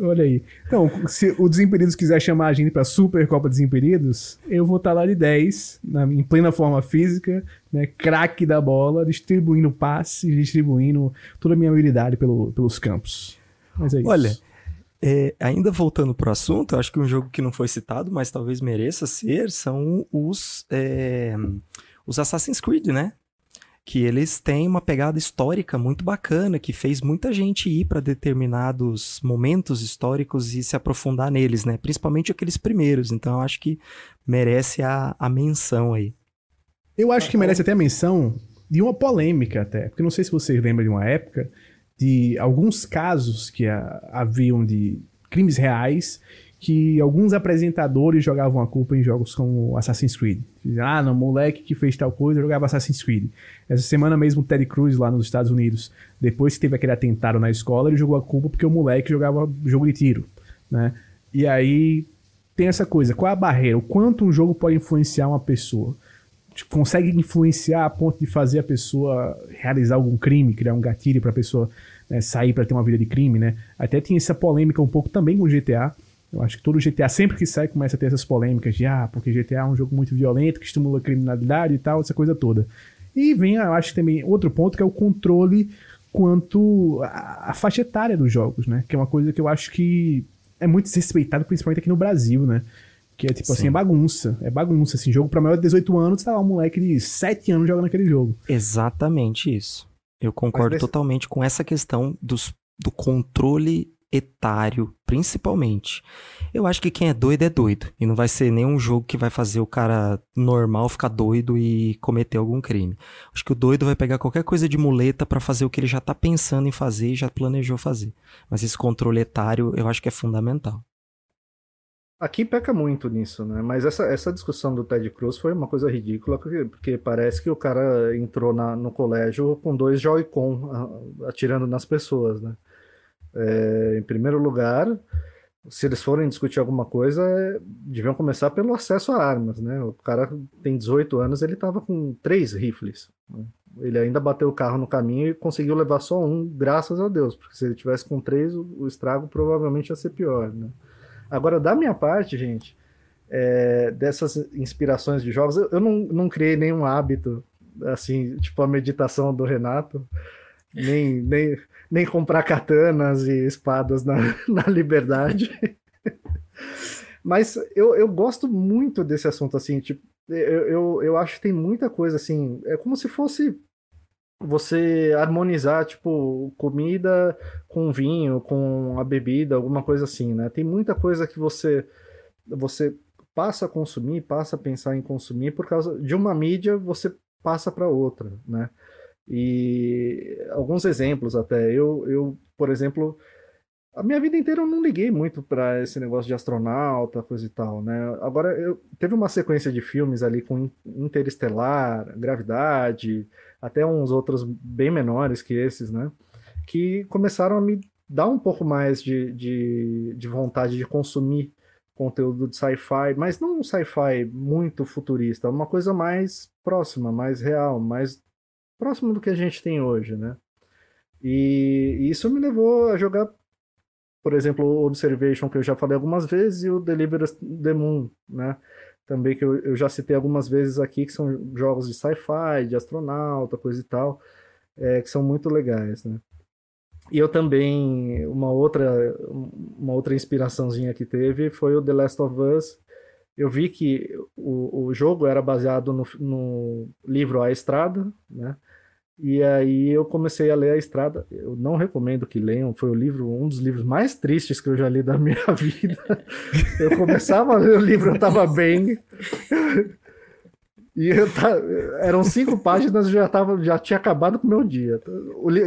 Olha aí. Então, se o Desimpedidos quiser chamar a gente pra Super Copa Desimpedidos, eu vou estar lá de 10, na, em plena forma física, né? Craque da bola, distribuindo passes, distribuindo toda a minha habilidade pelo, pelos campos. Mas é isso. Olha, é, ainda voltando pro assunto, acho que um jogo que não foi citado, mas talvez mereça ser, são os, é, os Assassin's Creed, né? Que eles têm uma pegada histórica muito bacana, que fez muita gente ir para determinados momentos históricos e se aprofundar neles, né? Principalmente aqueles primeiros. Então eu acho que merece a, a menção aí. Eu acho que merece até a menção de uma polêmica até, porque não sei se vocês lembram de uma época de alguns casos que haviam de crimes reais que alguns apresentadores jogavam a culpa em jogos como Assassin's Creed. Ah, não, moleque que fez tal coisa jogava Assassin's Creed. Essa semana mesmo Ted Cruz lá nos Estados Unidos, depois que teve aquele atentado na escola, ele jogou a culpa porque o moleque jogava jogo de tiro, né? E aí tem essa coisa, qual é a barreira? O quanto um jogo pode influenciar uma pessoa? consegue influenciar a ponto de fazer a pessoa realizar algum crime, criar um gatilho para a pessoa né, sair para ter uma vida de crime, né? Até tinha essa polêmica um pouco também com o GTA. Eu acho que todo GTA, sempre que sai, começa a ter essas polêmicas de, ah, porque GTA é um jogo muito violento, que estimula a criminalidade e tal, essa coisa toda. E vem, eu acho também, outro ponto que é o controle quanto à faixa etária dos jogos, né? Que é uma coisa que eu acho que é muito desrespeitado, principalmente aqui no Brasil, né? Que é tipo Sim. assim, é bagunça. É bagunça. Assim, jogo pra maior de 18 anos, tá lá um moleque de 7 anos jogando aquele jogo. Exatamente isso. Eu concordo desse... totalmente com essa questão dos, do controle etário, principalmente. Eu acho que quem é doido é doido. E não vai ser nenhum jogo que vai fazer o cara normal ficar doido e cometer algum crime. Acho que o doido vai pegar qualquer coisa de muleta para fazer o que ele já tá pensando em fazer e já planejou fazer. Mas esse controle etário eu acho que é fundamental. Aqui peca muito nisso, né? Mas essa, essa discussão do Ted Cruz foi uma coisa ridícula, porque, porque parece que o cara entrou na, no colégio com dois Joy-Con atirando nas pessoas, né? É, em primeiro lugar, se eles forem discutir alguma coisa, é, deviam começar pelo acesso a armas, né? O cara tem 18 anos, ele tava com três rifles. Né? Ele ainda bateu o carro no caminho e conseguiu levar só um, graças a Deus, porque se ele tivesse com três, o, o estrago provavelmente ia ser pior, né? Agora, da minha parte, gente, é, dessas inspirações de jogos, eu, eu não, não criei nenhum hábito, assim, tipo a meditação do Renato, nem, nem, nem comprar katanas e espadas na, na liberdade. Mas eu, eu gosto muito desse assunto, assim, tipo, eu, eu, eu acho que tem muita coisa, assim, é como se fosse você harmonizar, tipo, comida com vinho, com a bebida, alguma coisa assim, né? Tem muita coisa que você você passa a consumir, passa a pensar em consumir por causa de uma mídia, você passa para outra, né? E alguns exemplos até. Eu, eu, por exemplo, a minha vida inteira eu não liguei muito para esse negócio de astronauta, coisa e tal, né? Agora, eu teve uma sequência de filmes ali com Interestelar, Gravidade, até uns outros bem menores que esses, né? Que começaram a me dar um pouco mais de, de, de vontade de consumir conteúdo de sci-fi, mas não um sci-fi muito futurista, uma coisa mais próxima, mais real, mais próximo do que a gente tem hoje, né? E, isso me levou a jogar por exemplo, o Observation, que eu já falei algumas vezes, e o Deliver the Moon, né? Também que eu, eu já citei algumas vezes aqui, que são jogos de sci-fi, de astronauta, coisa e tal, é, que são muito legais, né? E eu também, uma outra, uma outra inspiraçãozinha que teve foi o The Last of Us. Eu vi que o, o jogo era baseado no, no livro A Estrada, né? E aí eu comecei a ler A Estrada. Eu não recomendo que leiam, foi o livro, um dos livros mais tristes que eu já li da minha vida. Eu começava a ler o livro, eu estava bem. E tá, eram cinco páginas, eu já, tava, já tinha acabado com o meu dia. O li...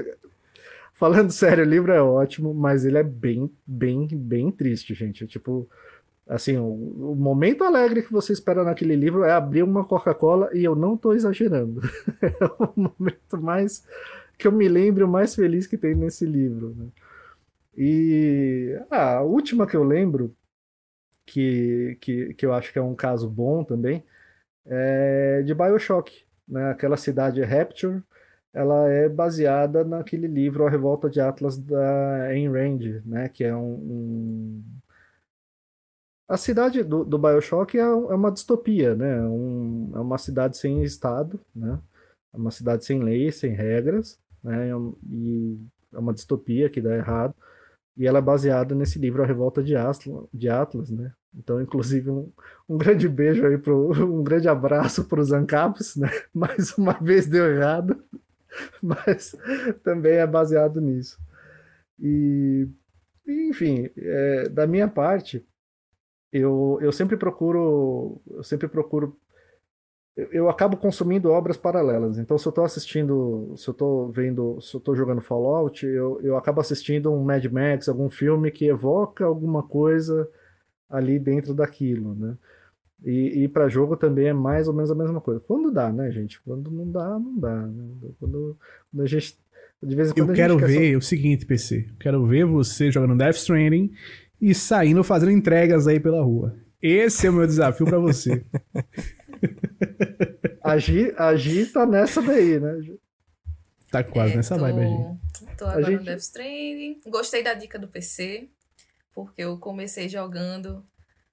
Falando sério, o livro é ótimo, mas ele é bem, bem, bem triste, gente. Tipo, Assim, o, o, momento alegre que você espera naquele livro é abrir uma Coca-Cola e eu não estou exagerando. é o momento mais que eu me lembro mais feliz que tem nesse livro. Né? E ah, a última que eu lembro, que, que, que eu acho que é um caso bom também, é de Bioshock. Né? Aquela cidade Rapture, ela é baseada naquele livro A Revolta de Atlas da Ayn Rand, né? que é um, um a cidade do, do Bioshock é, é uma distopia, né? Um, é uma cidade sem Estado, né? É uma cidade sem leis, sem regras, né? E é uma distopia que dá errado. E ela é baseada nesse livro A Revolta de Atlas, de Atlas né? Então, inclusive, um, um grande beijo aí, pro, um grande abraço para os Ancaps, né? Mais uma vez deu errado, mas também é baseado nisso. E, enfim, é, da minha parte, eu, eu sempre procuro eu sempre procuro eu, eu acabo consumindo obras paralelas. Então se eu estou assistindo se eu estou vendo se eu estou jogando Fallout eu, eu acabo assistindo um Mad Max algum filme que evoca alguma coisa ali dentro daquilo né? E, e para jogo também é mais ou menos a mesma coisa. Quando dá né gente? Quando não dá não dá né? quando, quando a gente de vez em quando eu quero ver só... o seguinte PC eu quero ver você jogando Death Stranding e saindo fazendo entregas aí pela rua. Esse é o meu desafio para você. agir, agir tá nessa daí, né? Tá quase é, nessa tô, vibe, Agir. Tô agora gente... no Death Stranding. Gostei da dica do PC, porque eu comecei jogando.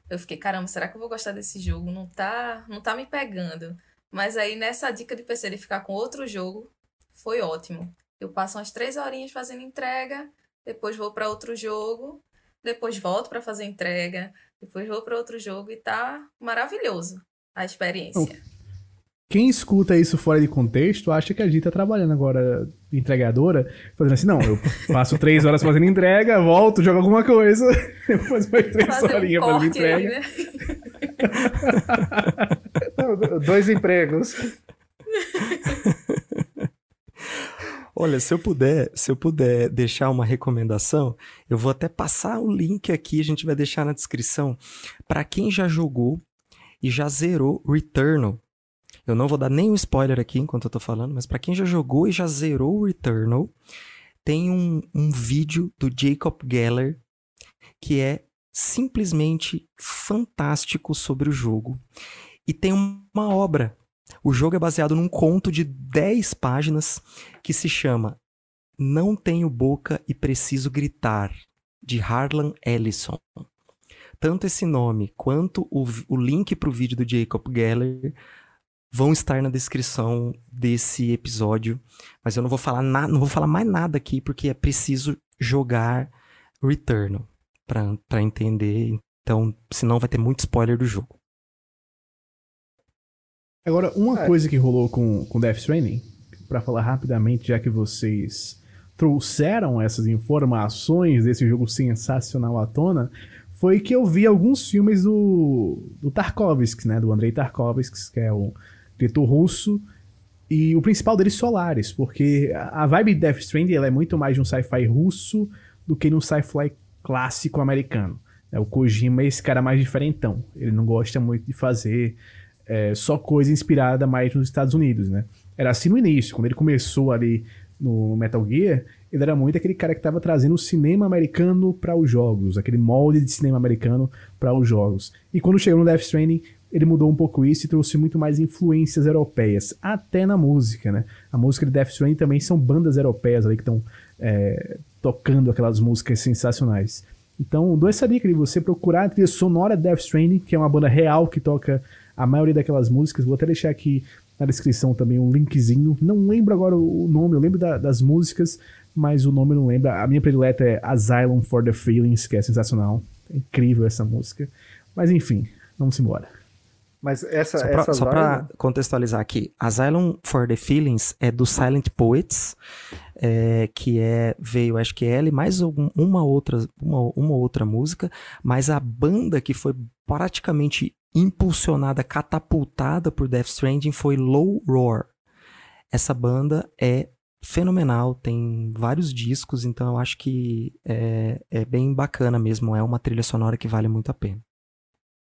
Eu fiquei, caramba, será que eu vou gostar desse jogo? Não tá, não tá me pegando. Mas aí nessa dica de PC de ficar com outro jogo, foi ótimo. Eu passo umas três horinhas fazendo entrega, depois vou para outro jogo depois volto para fazer entrega, depois vou para outro jogo e tá maravilhoso a experiência. Quem escuta isso fora de contexto acha que a gente tá trabalhando agora entregadora, fazendo assim, não, eu passo três horas fazendo entrega, volto, jogo alguma coisa, depois mais três horinhas um fazendo entrega. Aí, né? Dois empregos. Olha, se eu puder, se eu puder deixar uma recomendação, eu vou até passar o link aqui, a gente vai deixar na descrição para quem já jogou e já zerou Returnal. Eu não vou dar nenhum spoiler aqui enquanto eu tô falando, mas para quem já jogou e já zerou Returnal, tem um, um vídeo do Jacob Geller que é simplesmente fantástico sobre o jogo. E tem uma obra o jogo é baseado num conto de 10 páginas que se chama Não Tenho Boca e Preciso Gritar, de Harlan Ellison. tanto esse nome quanto o, o link para o vídeo do Jacob Geller vão estar na descrição desse episódio. Mas eu não vou falar nada, não vou falar mais nada aqui porque é preciso jogar Returnal para entender. Então, senão vai ter muito spoiler do jogo. Agora, uma é. coisa que rolou com, com Death Stranding, para falar rapidamente, já que vocês trouxeram essas informações desse jogo sensacional à tona, foi que eu vi alguns filmes do, do Tarkovsky, né? Do Andrei Tarkovsky, que é o diretor russo, e o principal deles Solaris, porque a vibe de Death Stranding ela é muito mais de um sci-fi russo do que num sci-fi clássico americano. É, o Kojima é esse cara mais diferentão. Ele não gosta muito de fazer é, só coisa inspirada mais nos Estados Unidos, né? Era assim no início, quando ele começou ali no Metal Gear, ele era muito aquele cara que estava trazendo o cinema americano para os jogos, aquele molde de cinema americano para os jogos. E quando chegou no Death Stranding, ele mudou um pouco isso e trouxe muito mais influências europeias, até na música, né? A música de Death Stranding também são bandas europeias ali que estão é, tocando aquelas músicas sensacionais. Então, dou essa dica você procurar a trilha sonora Death Stranding, que é uma banda real que toca a maioria daquelas músicas. Vou até deixar aqui na descrição também um linkzinho. Não lembro agora o nome, eu lembro da, das músicas, mas o nome eu não lembro. A minha predileta é Asylum for the Feelings, que é sensacional. É incrível essa música. Mas enfim, vamos embora. Mas essa, só pra, só pra contextualizar aqui, Asylum for the Feelings é do Silent Poets, é, que é veio, acho que é ela e mais uma outra, uma, uma outra música, mas a banda que foi praticamente impulsionada, catapultada por Death Stranding foi Low Roar. Essa banda é fenomenal, tem vários discos, então eu acho que é, é bem bacana mesmo, é uma trilha sonora que vale muito a pena.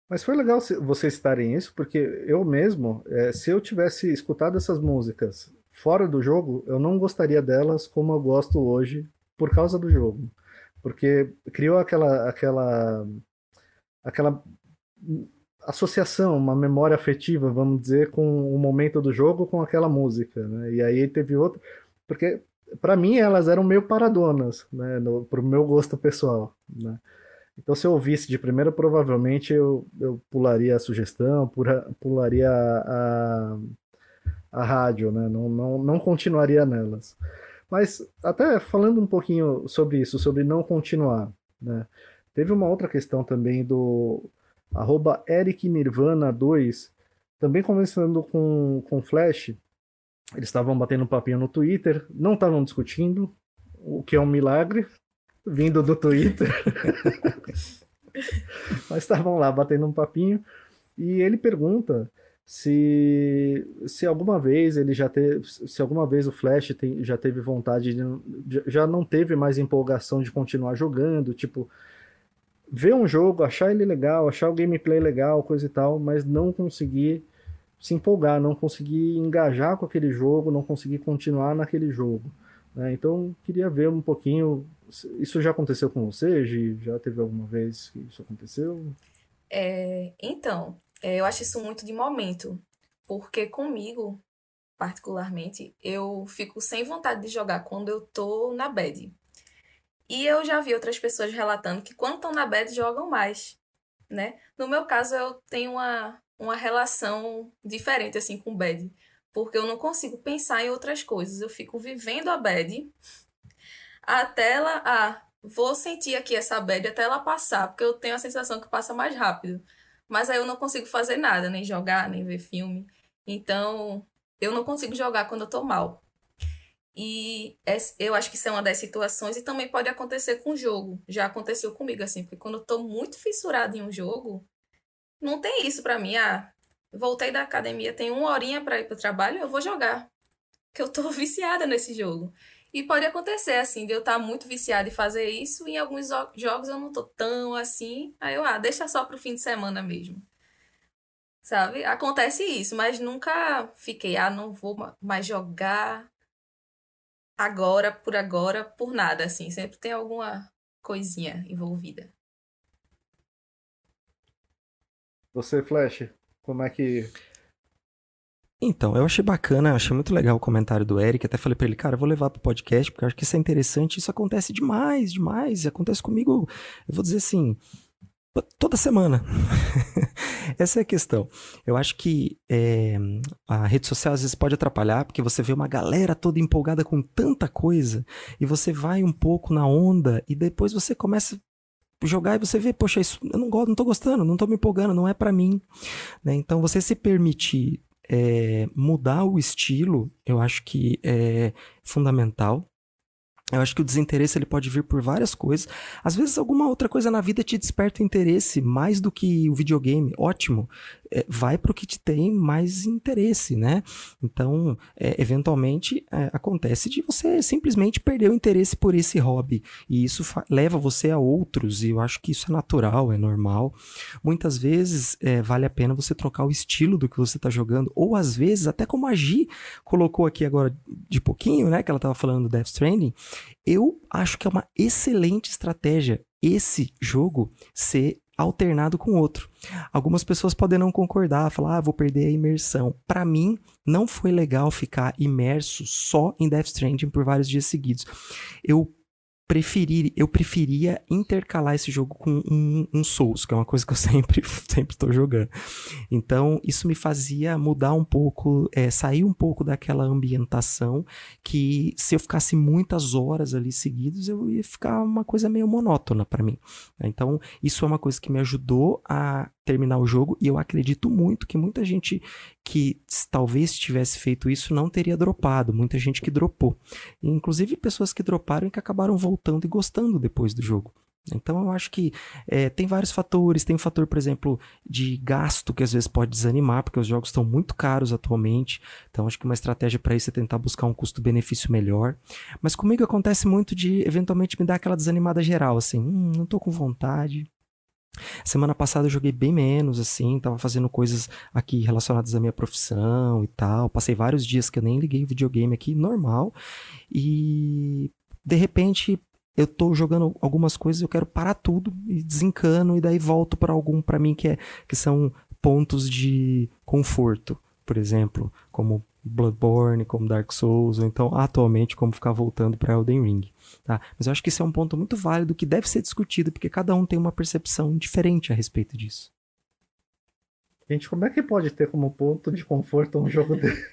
Mas foi legal vocês citarem isso, porque eu mesmo, é, se eu tivesse escutado essas músicas fora do jogo, eu não gostaria delas como eu gosto hoje por causa do jogo. Porque criou aquela, aquela, aquela associação, uma memória afetiva, vamos dizer, com o momento do jogo com aquela música. Né? E aí teve outro. Porque, para mim, elas eram meio paradonas, né? No, pro meu gosto pessoal. Né? Então, se eu ouvisse de primeira, provavelmente eu, eu pularia a sugestão, pularia a, a, a rádio, né? Não, não, não continuaria nelas. Mas, até falando um pouquinho sobre isso, sobre não continuar, né? Teve uma outra questão também do arroba ericnirvana2, também conversando com, com Flash. Eles estavam batendo papinho no Twitter, não estavam discutindo, o que é um milagre, vindo do Twitter. Mas estavam lá batendo um papinho e ele pergunta se se alguma vez ele já teve, se alguma vez o Flash tem, já teve vontade de, já não teve mais empolgação de continuar jogando, tipo ver um jogo, achar ele legal, achar o gameplay legal, coisa e tal, mas não conseguir se empolgar, não conseguir engajar com aquele jogo, não conseguir continuar naquele jogo. Né? Então, queria ver um pouquinho. Isso já aconteceu com você, Gi? Já teve alguma vez que isso aconteceu? É, então, é, eu acho isso muito de momento, porque comigo, particularmente, eu fico sem vontade de jogar quando eu tô na bad. E eu já vi outras pessoas relatando que quando estão na bad jogam mais, né? No meu caso, eu tenho uma, uma relação diferente assim com bad porque eu não consigo pensar em outras coisas. Eu fico vivendo a bad até ela. Ah, vou sentir aqui essa bad até ela passar, porque eu tenho a sensação que passa mais rápido. Mas aí eu não consigo fazer nada, nem jogar, nem ver filme. Então, eu não consigo jogar quando eu tô mal. E eu acho que isso é uma das situações e também pode acontecer com o jogo. Já aconteceu comigo, assim, porque quando eu tô muito fissurado em um jogo, não tem isso para mim. Ah, voltei da academia, tenho uma horinha para ir para o trabalho, eu vou jogar. Que eu tô viciada nesse jogo. E pode acontecer, assim, de eu estar tá muito viciada em fazer isso, e em alguns jogos eu não tô tão assim. Aí eu, ah, deixa só pro fim de semana mesmo. Sabe? Acontece isso, mas nunca fiquei, ah, não vou mais jogar agora, por agora, por nada, assim. Sempre tem alguma coisinha envolvida. Você, Flash, como é que. Então, eu achei bacana, achei muito legal o comentário do Eric. Até falei para ele, cara, eu vou levar pro podcast, porque eu acho que isso é interessante. Isso acontece demais, demais. Acontece comigo, eu vou dizer assim, toda semana. Essa é a questão. Eu acho que é, a rede social às vezes pode atrapalhar, porque você vê uma galera toda empolgada com tanta coisa, e você vai um pouco na onda, e depois você começa jogar e você vê, poxa, isso eu não gosto, não tô gostando, não tô me empolgando, não é para mim. Né? Então você se permitir é, mudar o estilo, eu acho que é fundamental. Eu acho que o desinteresse ele pode vir por várias coisas. Às vezes alguma outra coisa na vida te desperta interesse mais do que o videogame. Ótimo. É, vai para o que te tem mais interesse, né? Então, é, eventualmente é, acontece de você simplesmente perder o interesse por esse hobby e isso leva você a outros. E eu acho que isso é natural, é normal. Muitas vezes é, vale a pena você trocar o estilo do que você está jogando ou às vezes até como a Gi colocou aqui agora de pouquinho, né? Que ela estava falando do Death Stranding eu acho que é uma excelente estratégia esse jogo ser alternado com outro. Algumas pessoas podem não concordar, falar, ah, vou perder a imersão. Para mim, não foi legal ficar imerso só em Death Stranding por vários dias seguidos. Eu preferir, eu preferia intercalar esse jogo com um, um, Souls, que é uma coisa que eu sempre sempre estou jogando. Então, isso me fazia mudar um pouco, é, sair um pouco daquela ambientação que se eu ficasse muitas horas ali seguidos, eu ia ficar uma coisa meio monótona para mim. Então, isso é uma coisa que me ajudou a terminar o jogo e eu acredito muito que muita gente que talvez tivesse feito isso não teria dropado, muita gente que dropou. inclusive pessoas que droparam e que acabaram voltando e gostando depois do jogo. Então eu acho que é, tem vários fatores. Tem o um fator, por exemplo, de gasto que às vezes pode desanimar, porque os jogos estão muito caros atualmente. Então acho que uma estratégia para isso é tentar buscar um custo-benefício melhor. Mas comigo acontece muito de eventualmente me dar aquela desanimada geral, assim, hum, não tô com vontade, Semana passada eu joguei bem menos, assim, tava fazendo coisas aqui relacionadas à minha profissão e tal. Passei vários dias que eu nem liguei videogame aqui, normal. E de repente eu tô jogando algumas coisas, eu quero parar tudo e desencano e daí volto para algum para mim que é que são pontos de conforto, por exemplo, como Bloodborne, como Dark Souls, ou então atualmente como ficar voltando para Elden Ring. Tá? Mas eu acho que esse é um ponto muito válido que deve ser discutido, porque cada um tem uma percepção diferente a respeito disso. Gente, como é que pode ter como ponto de conforto um jogo dele?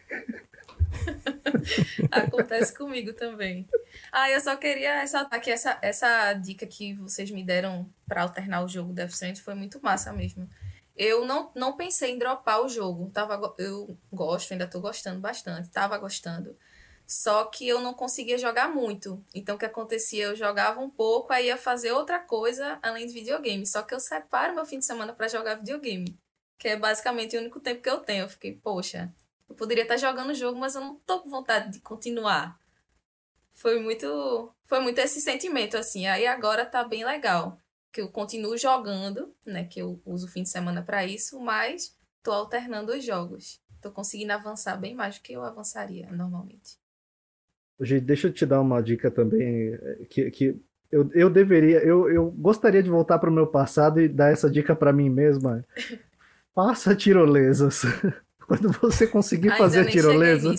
Acontece comigo também. Ah, eu só queria ressaltar que essa, essa dica que vocês me deram para alternar o jogo Death Stranding foi muito massa mesmo. Eu não, não pensei em dropar o jogo. Tava, eu gosto, ainda tô gostando bastante. Tava gostando. Só que eu não conseguia jogar muito. Então o que acontecia? Eu jogava um pouco, aí ia fazer outra coisa além de videogame. Só que eu separo meu fim de semana para jogar videogame. Que é basicamente o único tempo que eu tenho. Eu fiquei, poxa, eu poderia estar jogando o jogo, mas eu não tô com vontade de continuar. Foi muito. Foi muito esse sentimento, assim. Aí agora tá bem legal. Que eu continuo jogando, né? Que eu uso o fim de semana para isso, mas tô alternando os jogos. Tô conseguindo avançar bem mais do que eu avançaria normalmente. Gente, deixa eu te dar uma dica também, eh, que, que eu, eu deveria, eu, eu gostaria de voltar para o meu passado e dar essa dica para mim mesma. Faça tirolesas. Quando você conseguir Ainda fazer tirolesa,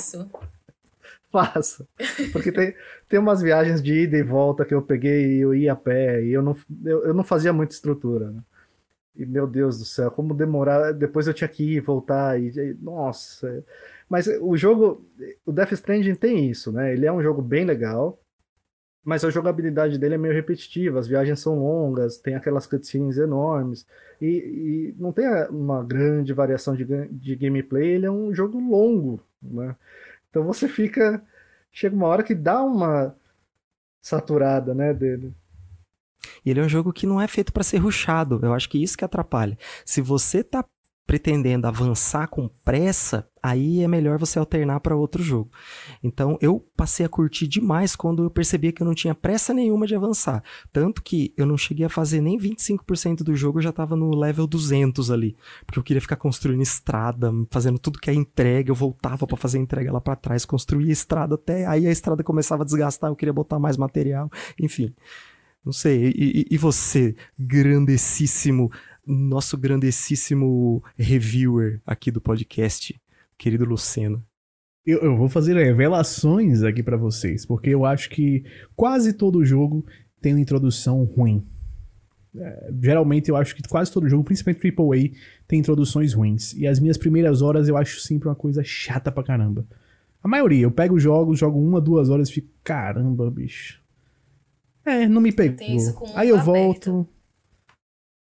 faça. Porque tem, tem umas viagens de ida e volta que eu peguei e eu ia a pé e eu não, eu, eu não fazia muita estrutura. Né? E meu Deus do céu, como demorar. Depois eu tinha que ir, voltar e. e nossa. Mas o jogo, o Death Stranding tem isso, né? Ele é um jogo bem legal, mas a jogabilidade dele é meio repetitiva, as viagens são longas, tem aquelas cutscenes enormes, e, e não tem uma grande variação de, de gameplay, ele é um jogo longo, né? Então você fica. Chega uma hora que dá uma saturada, né, dele. E ele é um jogo que não é feito para ser ruxado. Eu acho que isso que atrapalha. Se você tá pretendendo avançar com pressa, aí é melhor você alternar para outro jogo. Então eu passei a curtir demais quando eu percebia que eu não tinha pressa nenhuma de avançar. Tanto que eu não cheguei a fazer nem 25% do jogo, eu já estava no level 200 ali. Porque eu queria ficar construindo estrada, fazendo tudo que é entrega, eu voltava para fazer entrega lá para trás, construía estrada até aí a estrada começava a desgastar, eu queria botar mais material, enfim. Não sei, e, e você, grandessíssimo nosso grandessíssimo reviewer aqui do podcast, querido Luceno. Eu, eu vou fazer revelações aqui para vocês, porque eu acho que quase todo jogo tem uma introdução ruim. É, geralmente eu acho que quase todo jogo, principalmente AAA, tem introduções ruins. E as minhas primeiras horas eu acho sempre uma coisa chata pra caramba. A maioria, eu pego jogos, jogo uma, duas horas e fico, caramba, bicho. É, não me pegou. Aí eu aberto. volto.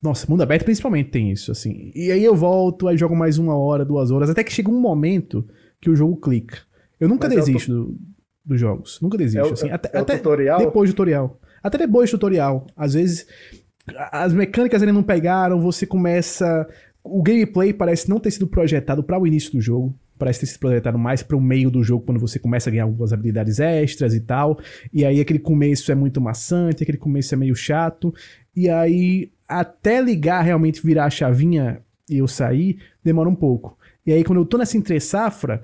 Nossa, mundo aberto principalmente tem isso, assim. E aí eu volto, aí jogo mais uma hora, duas horas, até que chega um momento que o jogo clica. Eu nunca Mas desisto é do, dos jogos. Nunca desisto, é o, assim. Até, é até tutorial? depois do tutorial. Até depois do tutorial. Às vezes, as mecânicas ainda não pegaram, você começa... O gameplay parece não ter sido projetado para o início do jogo parece ter sido projetado mais para o meio do jogo, quando você começa a ganhar algumas habilidades extras e tal. E aí aquele começo é muito maçante, aquele começo é meio chato. E aí, até ligar realmente virar a chavinha e eu sair, demora um pouco. E aí, quando eu tô nessa entre safra,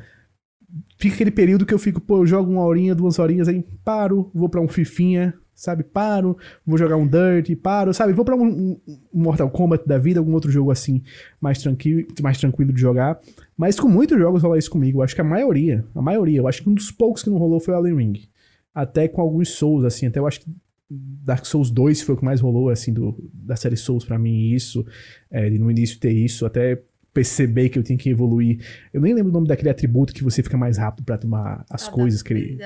fica aquele período que eu fico, pô, eu jogo uma horinha, duas horinhas, aí paro, vou para um fifinha, sabe? Paro, vou jogar um Dirt, paro, sabe? Vou para um, um, Mortal Kombat da vida, algum outro jogo assim, mais tranquilo, mais tranquilo de jogar. Mas com muitos jogos rola isso comigo. Eu acho que a maioria, a maioria, eu acho que um dos poucos que não rolou foi o Elden Ring. Até com alguns Souls, assim, até eu acho que Dark Souls 2 foi o que mais rolou, assim, do, da série Souls para mim, isso, é, no início ter isso, até perceber que eu tinha que evoluir. Eu nem lembro o nome daquele atributo que você fica mais rápido para tomar as ah, coisas que ele...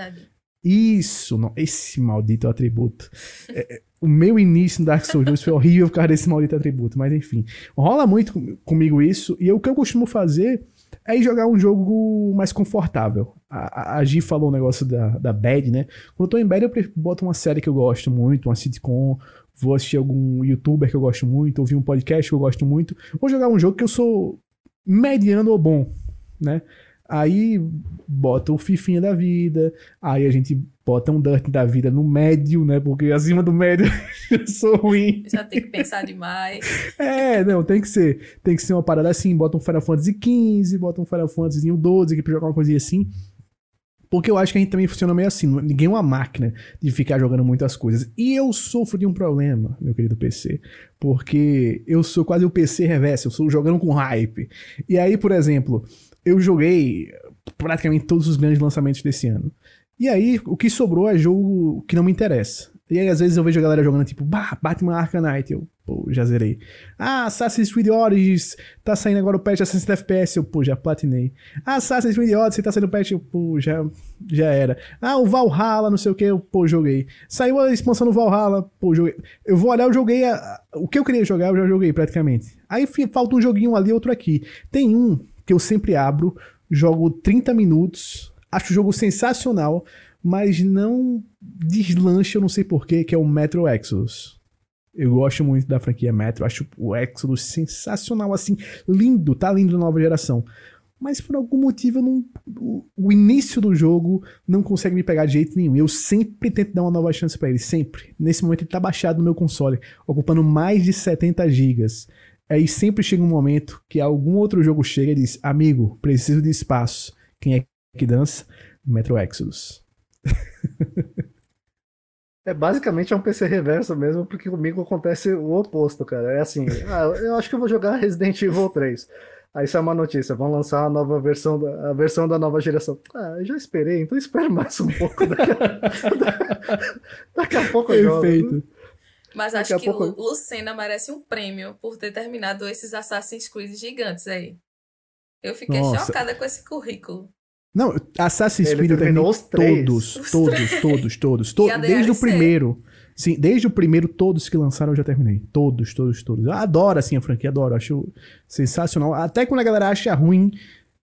Isso, não, esse maldito atributo. É, é, o meu início no Dark Souls 2 foi horrível por causa desse maldito atributo, mas enfim. Rola muito comigo isso, e o que eu costumo fazer é jogar um jogo mais confortável. A, a, Gi falou o um negócio da, da bad, né? Quando eu tô em bad, eu boto uma série que eu gosto muito, uma sitcom, vou assistir algum youtuber que eu gosto muito, ouvir um podcast que eu gosto muito, vou jogar um jogo que eu sou mediano ou bom, né? Aí bota o fifinha da vida, aí a gente bota um dirt da vida no médio, né? Porque acima do médio eu sou ruim. Já tem que pensar demais. É, não, tem que ser. Tem que ser uma parada assim, bota um Final Fantasy XV, bota um Final Fantasy 12 aqui pra jogar uma coisinha assim. Porque eu acho que a gente também funciona meio assim. Ninguém é uma máquina de ficar jogando muitas coisas. E eu sofro de um problema, meu querido PC. Porque eu sou quase o PC reverso. Eu sou jogando com hype. E aí, por exemplo, eu joguei praticamente todos os grandes lançamentos desse ano. E aí, o que sobrou é jogo que não me interessa. E aí, às vezes, eu vejo a galera jogando, tipo, bah, Batman Arkham Knight. Eu, pô, já zerei. Ah, Assassin's Creed Origins, tá saindo agora o patch de 60 FPS. Eu, pô, já platinei. Ah, Assassin's Creed Odyssey, tá saindo o patch. Eu, pô, já, já era. Ah, o Valhalla, não sei o que. Eu, pô, joguei. Saiu a expansão do Valhalla, pô, joguei. Eu vou olhar, eu joguei. A, o que eu queria jogar, eu já joguei praticamente. Aí falta um joguinho ali, outro aqui. Tem um que eu sempre abro, jogo 30 minutos, acho o jogo sensacional, mas não deslancha, eu não sei porquê, que é o Metro Exodus. Eu gosto muito da franquia Metro, acho o Exodus sensacional, assim, lindo, tá lindo na nova geração. Mas por algum motivo não, o, início do jogo não consegue me pegar de jeito nenhum. Eu sempre tento dar uma nova chance para ele, sempre. Nesse momento ele tá baixado no meu console, ocupando mais de 70 gigas. Aí sempre chega um momento que algum outro jogo chega e diz: Amigo, preciso de espaço. Quem é que dança? Metro Exodus. É basicamente é um PC reverso mesmo, porque comigo acontece o oposto, cara. É assim, ah, eu acho que eu vou jogar Resident Evil 3. Aí sai uma notícia, vão lançar a nova versão da, a versão da nova geração. Ah, eu já esperei, então espero mais um pouco. Daqui a, daqui a pouco eu Perfeito. jogo. Mas Daqui acho que pouco... o Lucena merece um prêmio por ter terminado esses Assassin's Creed gigantes aí. Eu fiquei Nossa. chocada com esse currículo. Não, Assassin's Creed eu terminei todos, todos, todos, todos, todos, todos, desde o primeiro. Sim, desde o primeiro, todos que lançaram eu já terminei. Todos, todos, todos. Eu adoro, assim, a franquia, adoro. Acho sensacional. Até quando a galera acha ruim,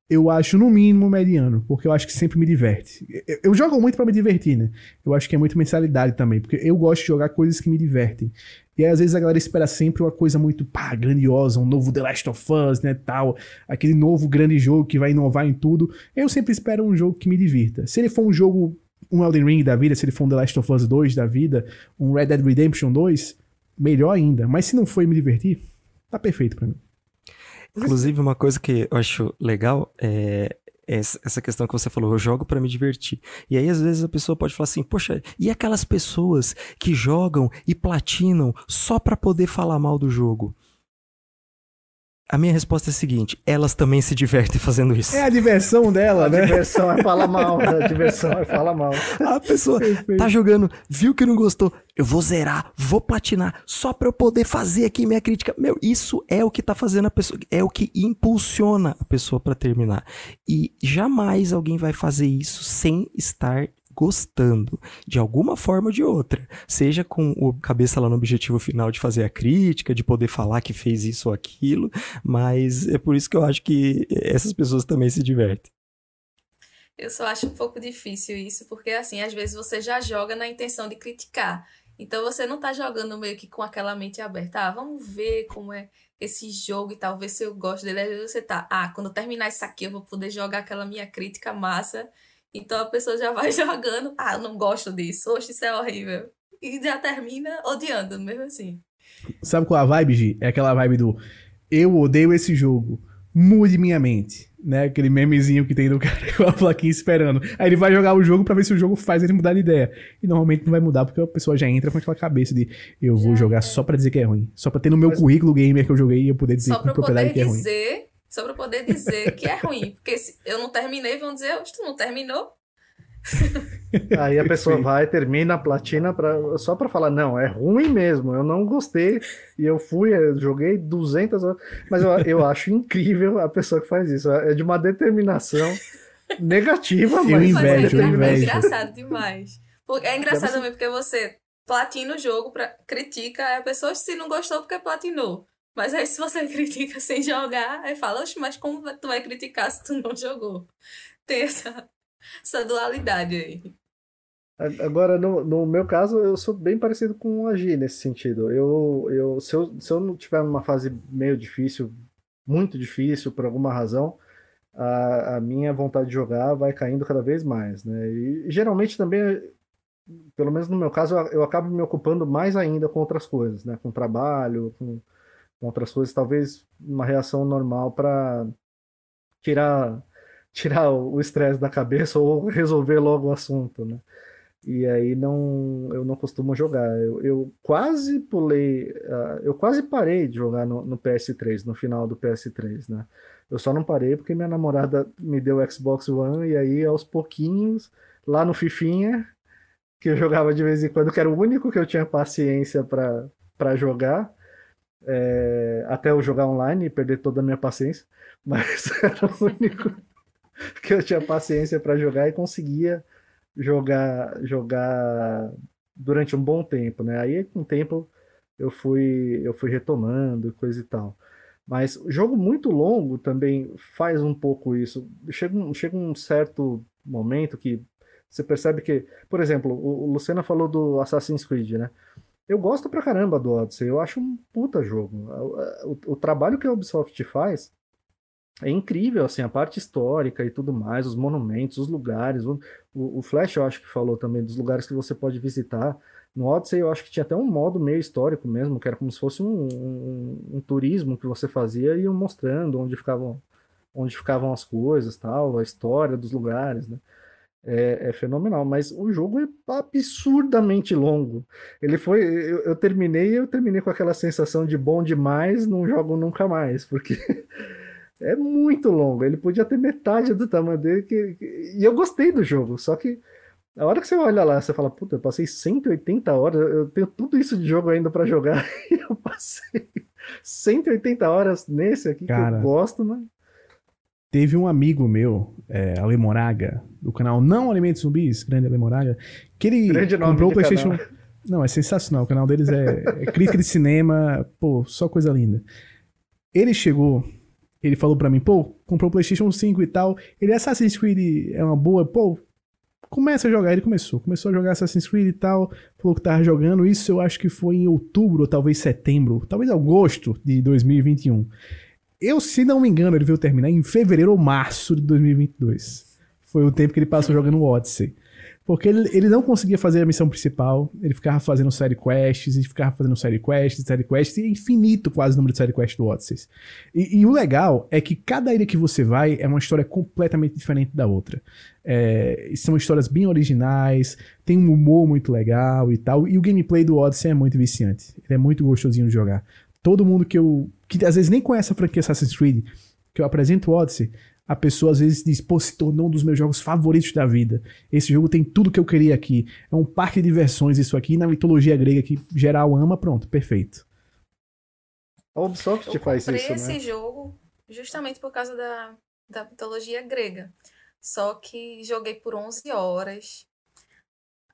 eu acho no mínimo mediano, porque eu acho que sempre me diverte. Eu, eu jogo muito para me divertir, né? Eu acho que é muito mensalidade também, porque eu gosto de jogar coisas que me divertem. E aí, às vezes a galera espera sempre uma coisa muito pá, grandiosa, um novo The Last of Us, né, tal, aquele novo grande jogo que vai inovar em tudo. Eu sempre espero um jogo que me divirta. Se ele for um jogo, um Elden Ring da vida, se ele for um The Last of Us 2 da vida, um Red Dead Redemption 2, melhor ainda. Mas se não for me divertir, tá perfeito para mim. Inclusive, uma coisa que eu acho legal é essa questão que você falou, eu jogo para me divertir. E aí, às vezes, a pessoa pode falar assim: Poxa, e aquelas pessoas que jogam e platinam só para poder falar mal do jogo? A minha resposta é a seguinte: elas também se divertem fazendo isso. É a diversão dela, A né? diversão é falar mal, a diversão é falar mal. A pessoa tá jogando, viu que não gostou, eu vou zerar, vou platinar, só pra eu poder fazer aqui minha crítica. Meu, isso é o que tá fazendo a pessoa, é o que impulsiona a pessoa pra terminar. E jamais alguém vai fazer isso sem estar gostando, de alguma forma ou de outra. Seja com o cabeça lá no objetivo final de fazer a crítica, de poder falar que fez isso ou aquilo, mas é por isso que eu acho que essas pessoas também se divertem. Eu só acho um pouco difícil isso, porque assim, às vezes você já joga na intenção de criticar. Então você não tá jogando meio que com aquela mente aberta. Ah, vamos ver como é esse jogo e tal, ver se eu gosto dele. Às vezes você tá, ah, quando terminar isso aqui eu vou poder jogar aquela minha crítica massa. Então a pessoa já vai jogando, ah, eu não gosto disso, oxe, isso é horrível. E já termina odiando, mesmo assim. Sabe qual é a vibe, Gi? É aquela vibe do eu odeio esse jogo, mude minha mente. Né? Aquele memezinho que tem do cara com a plaquinha esperando. Aí ele vai jogar o jogo pra ver se o jogo faz ele mudar de ideia. E normalmente não vai mudar porque a pessoa já entra com aquela cabeça de eu vou Já jogar é. só pra dizer que é ruim. Só pra ter no meu Mas- currículo gamer que eu joguei e eu poder dizer Só com pra eu propriedade poder que é ruim. dizer, só pra eu poder dizer que é ruim. Porque se eu não terminei, vão dizer, tu não terminou? Aí a pessoa vai, termina a platina pra, só pra falar, não, é ruim mesmo, eu não gostei, e eu fui, eu joguei 200 horas, mas eu, eu acho incrível a pessoa que faz isso, é de uma determinação negativa, Eu mas invejo, Mas é, é invejo. engraçado demais. É engraçado também porque você platina o jogo, pra, critica, aí a pessoa se não gostou porque platinou. Mas aí se você critica sem jogar, aí fala, oxe, mas como tu vai criticar se tu não jogou? Tem essa, essa dualidade aí. Agora, no, no meu caso, eu sou bem parecido com a Gi nesse sentido. Eu, eu, se, eu, se eu não tiver numa fase meio difícil, muito difícil, por alguma razão, a, a minha vontade de jogar vai caindo cada vez mais, né? E geralmente também, pelo menos no meu caso, eu, eu acabo me ocupando mais ainda com outras coisas, né? Com trabalho, com, com outras coisas, talvez uma reação normal para tirar tirar o estresse da cabeça ou resolver logo o assunto, né? E aí não, eu não costumo jogar. Eu, eu quase pulei, ah, eu quase parei de jogar no, no PS3, no final do PS3, né? Eu só não parei porque minha namorada me deu Xbox One e aí aos pouquinhos, lá no Fifinha, que eu jogava de vez em quando, que era o único que eu tinha paciência para jogar, é, até eu jogar online e perder toda a minha paciência, mas era o único que eu tinha paciência para jogar e conseguia jogar jogar durante um bom tempo, né? Aí com o tempo eu fui eu fui retomando coisa e tal. Mas jogo muito longo também faz um pouco isso. Chega um, chega um certo momento que você percebe que, por exemplo, o, o Luciano falou do Assassin's Creed, né? Eu gosto pra caramba do Odyssey, eu acho um puta jogo. O, o- o trabalho que a Ubisoft faz é incrível, assim, a parte histórica e tudo mais, os monumentos, os lugares. O, o, Flash, eu acho que falou também dos lugares que você pode visitar. No Odyssey, eu acho que tinha até um modo meio histórico mesmo, que era como se fosse um, um, um turismo que você fazia e mostrando onde ficavam, onde ficavam as coisas, tal, a história dos lugares, né? É, é fenomenal, mas o jogo é absurdamente longo. Ele foi, eu, eu terminei, eu terminei com aquela sensação de bom demais, não jogo nunca mais, porque é muito longo. Ele podia ter metade do tamanho dele, que, que- e eu gostei do jogo, só que a hora que você olha lá, você fala, puta, eu passei 180 horas, eu tenho tudo isso de jogo ainda pra jogar, e eu passei 180 horas nesse aqui que Cara. eu gosto, mas Teve um amigo meu, é, Ale Moraga, do canal Não Alimentos Zumbis, grande Ale Moraga, que ele Grande nome comprou o PlayStation. canal. Não, é sensacional. O canal deles é, é crítica de cinema, pô, só coisa linda. Ele chegou, ele falou pra mim, pô, comprou o PlayStation 5 e tal. Ele Assassin's Creed é uma boa, pô, começa a jogar. Ele começou, começou a jogar Assassin's Creed e tal. Falou que tava jogando. Isso eu acho que foi em outubro, ou talvez setembro, talvez agosto de 2021. Eu, se não me engano, ele veio terminar em fevereiro ou março de 2022. Foi o tempo que ele passou jogando o Odyssey. Porque ele, ele não conseguia fazer a missão principal, ele ficava fazendo side quests, e ficava fazendo side quests, side quests, e é infinito quase o número de side quests do Odyssey. E, e o legal é que cada ilha que você vai é uma história completamente diferente da outra. É, são histórias bem originais, tem um humor muito legal e tal, e o gameplay do Odyssey é muito viciante. Ele é muito gostosinho de jogar. Todo mundo que eu, que às vezes nem conhece a franquia Assassin's Creed, que eu apresento o Odyssey, a pessoa às vezes diz, pô, se tornou um dos meus jogos favoritos da vida. Esse jogo tem tudo que eu queria aqui. É um parque de diversões isso aqui, na mitologia grega que geral ama, pronto, perfeito. A Ubisoft faz isso, né? Eu comprei esse jogo justamente por causa da, da mitologia grega. Só que joguei por 11 horas.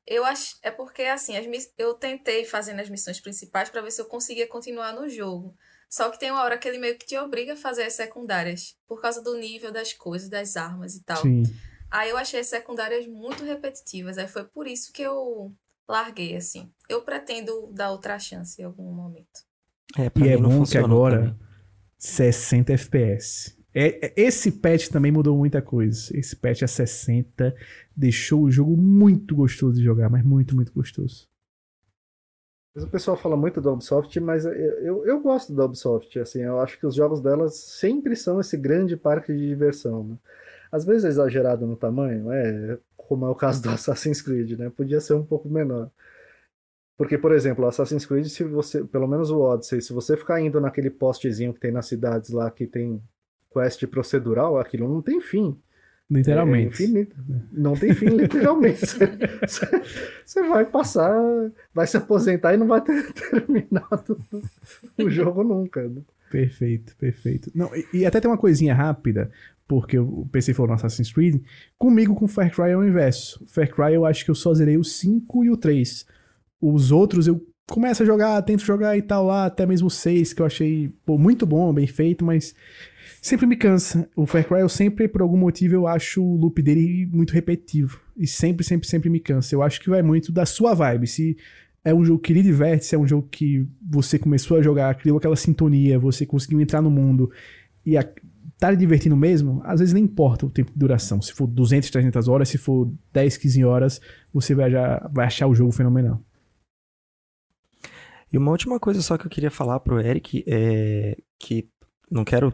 Eu acho, é porque assim, as, eu tentei fazendo as missões principais para ver se eu conseguia continuar no jogo. Só que tem uma hora que ele meio que te obriga a fazer as secundárias, por causa do nível das coisas, das armas e tal. Sim. Aí eu achei as secundárias muito repetitivas, aí foi por isso que eu larguei, assim. Eu pretendo dar outra chance em algum momento. É, E é bom que agora também. 60 FPS. É, é- esse patch também mudou muita coisa. Esse patch a 60 deixou o jogo muito gostoso de jogar, mas muito, muito gostoso. O pessoal fala muito da Ubisoft, mas eu, eu, eu gosto da Ubisoft, assim, eu acho que os jogos delas sempre são esse grande parque de diversão, né? Às vezes é exagerado no tamanho, é, como é o caso do Assassin's Creed, né? Podia ser um pouco menor. Porque, por exemplo, o Assassin's Creed, se você, pelo menos o Odyssey, se você ficar indo naquele postezinho que tem nas cidades lá, que tem quest procedural, aquilo não tem fim. É Literalmente. infinito. Não tem fim, literalmente. Você, você vai passar, vai se aposentar e não vai ter terminado o jogo nunca. né? Perfeito, perfeito. Não, e, e até tem uma coisinha rápida, porque o PC falou no Assassin's Creed. Comigo com Far Cry é o inverso. Far Cry eu acho que eu só zerei o 5 e o 3. Os outros eu começo a jogar, tento jogar e tal lá, até mesmo o 6, que eu achei pô, muito bom, bem feito, mas sempre me cansa. O Far Cry eu sempre, por algum motivo, eu acho o loop dele muito repetitivo. E sempre, sempre, sempre me cansa. Eu acho que vai muito da sua vibe. Se é um jogo que lhe diverte, se é um jogo que você começou a jogar, criou aquela sintonia, você conseguiu entrar no mundo e a, tá lhe divertindo mesmo, às vezes nem importa o tempo de duração. Se for 200, 300 horas, se for 10, 15 horas, você vai, já, vai achar o jogo fenomenal. E uma última coisa só que eu queria falar pro Eric é que não quero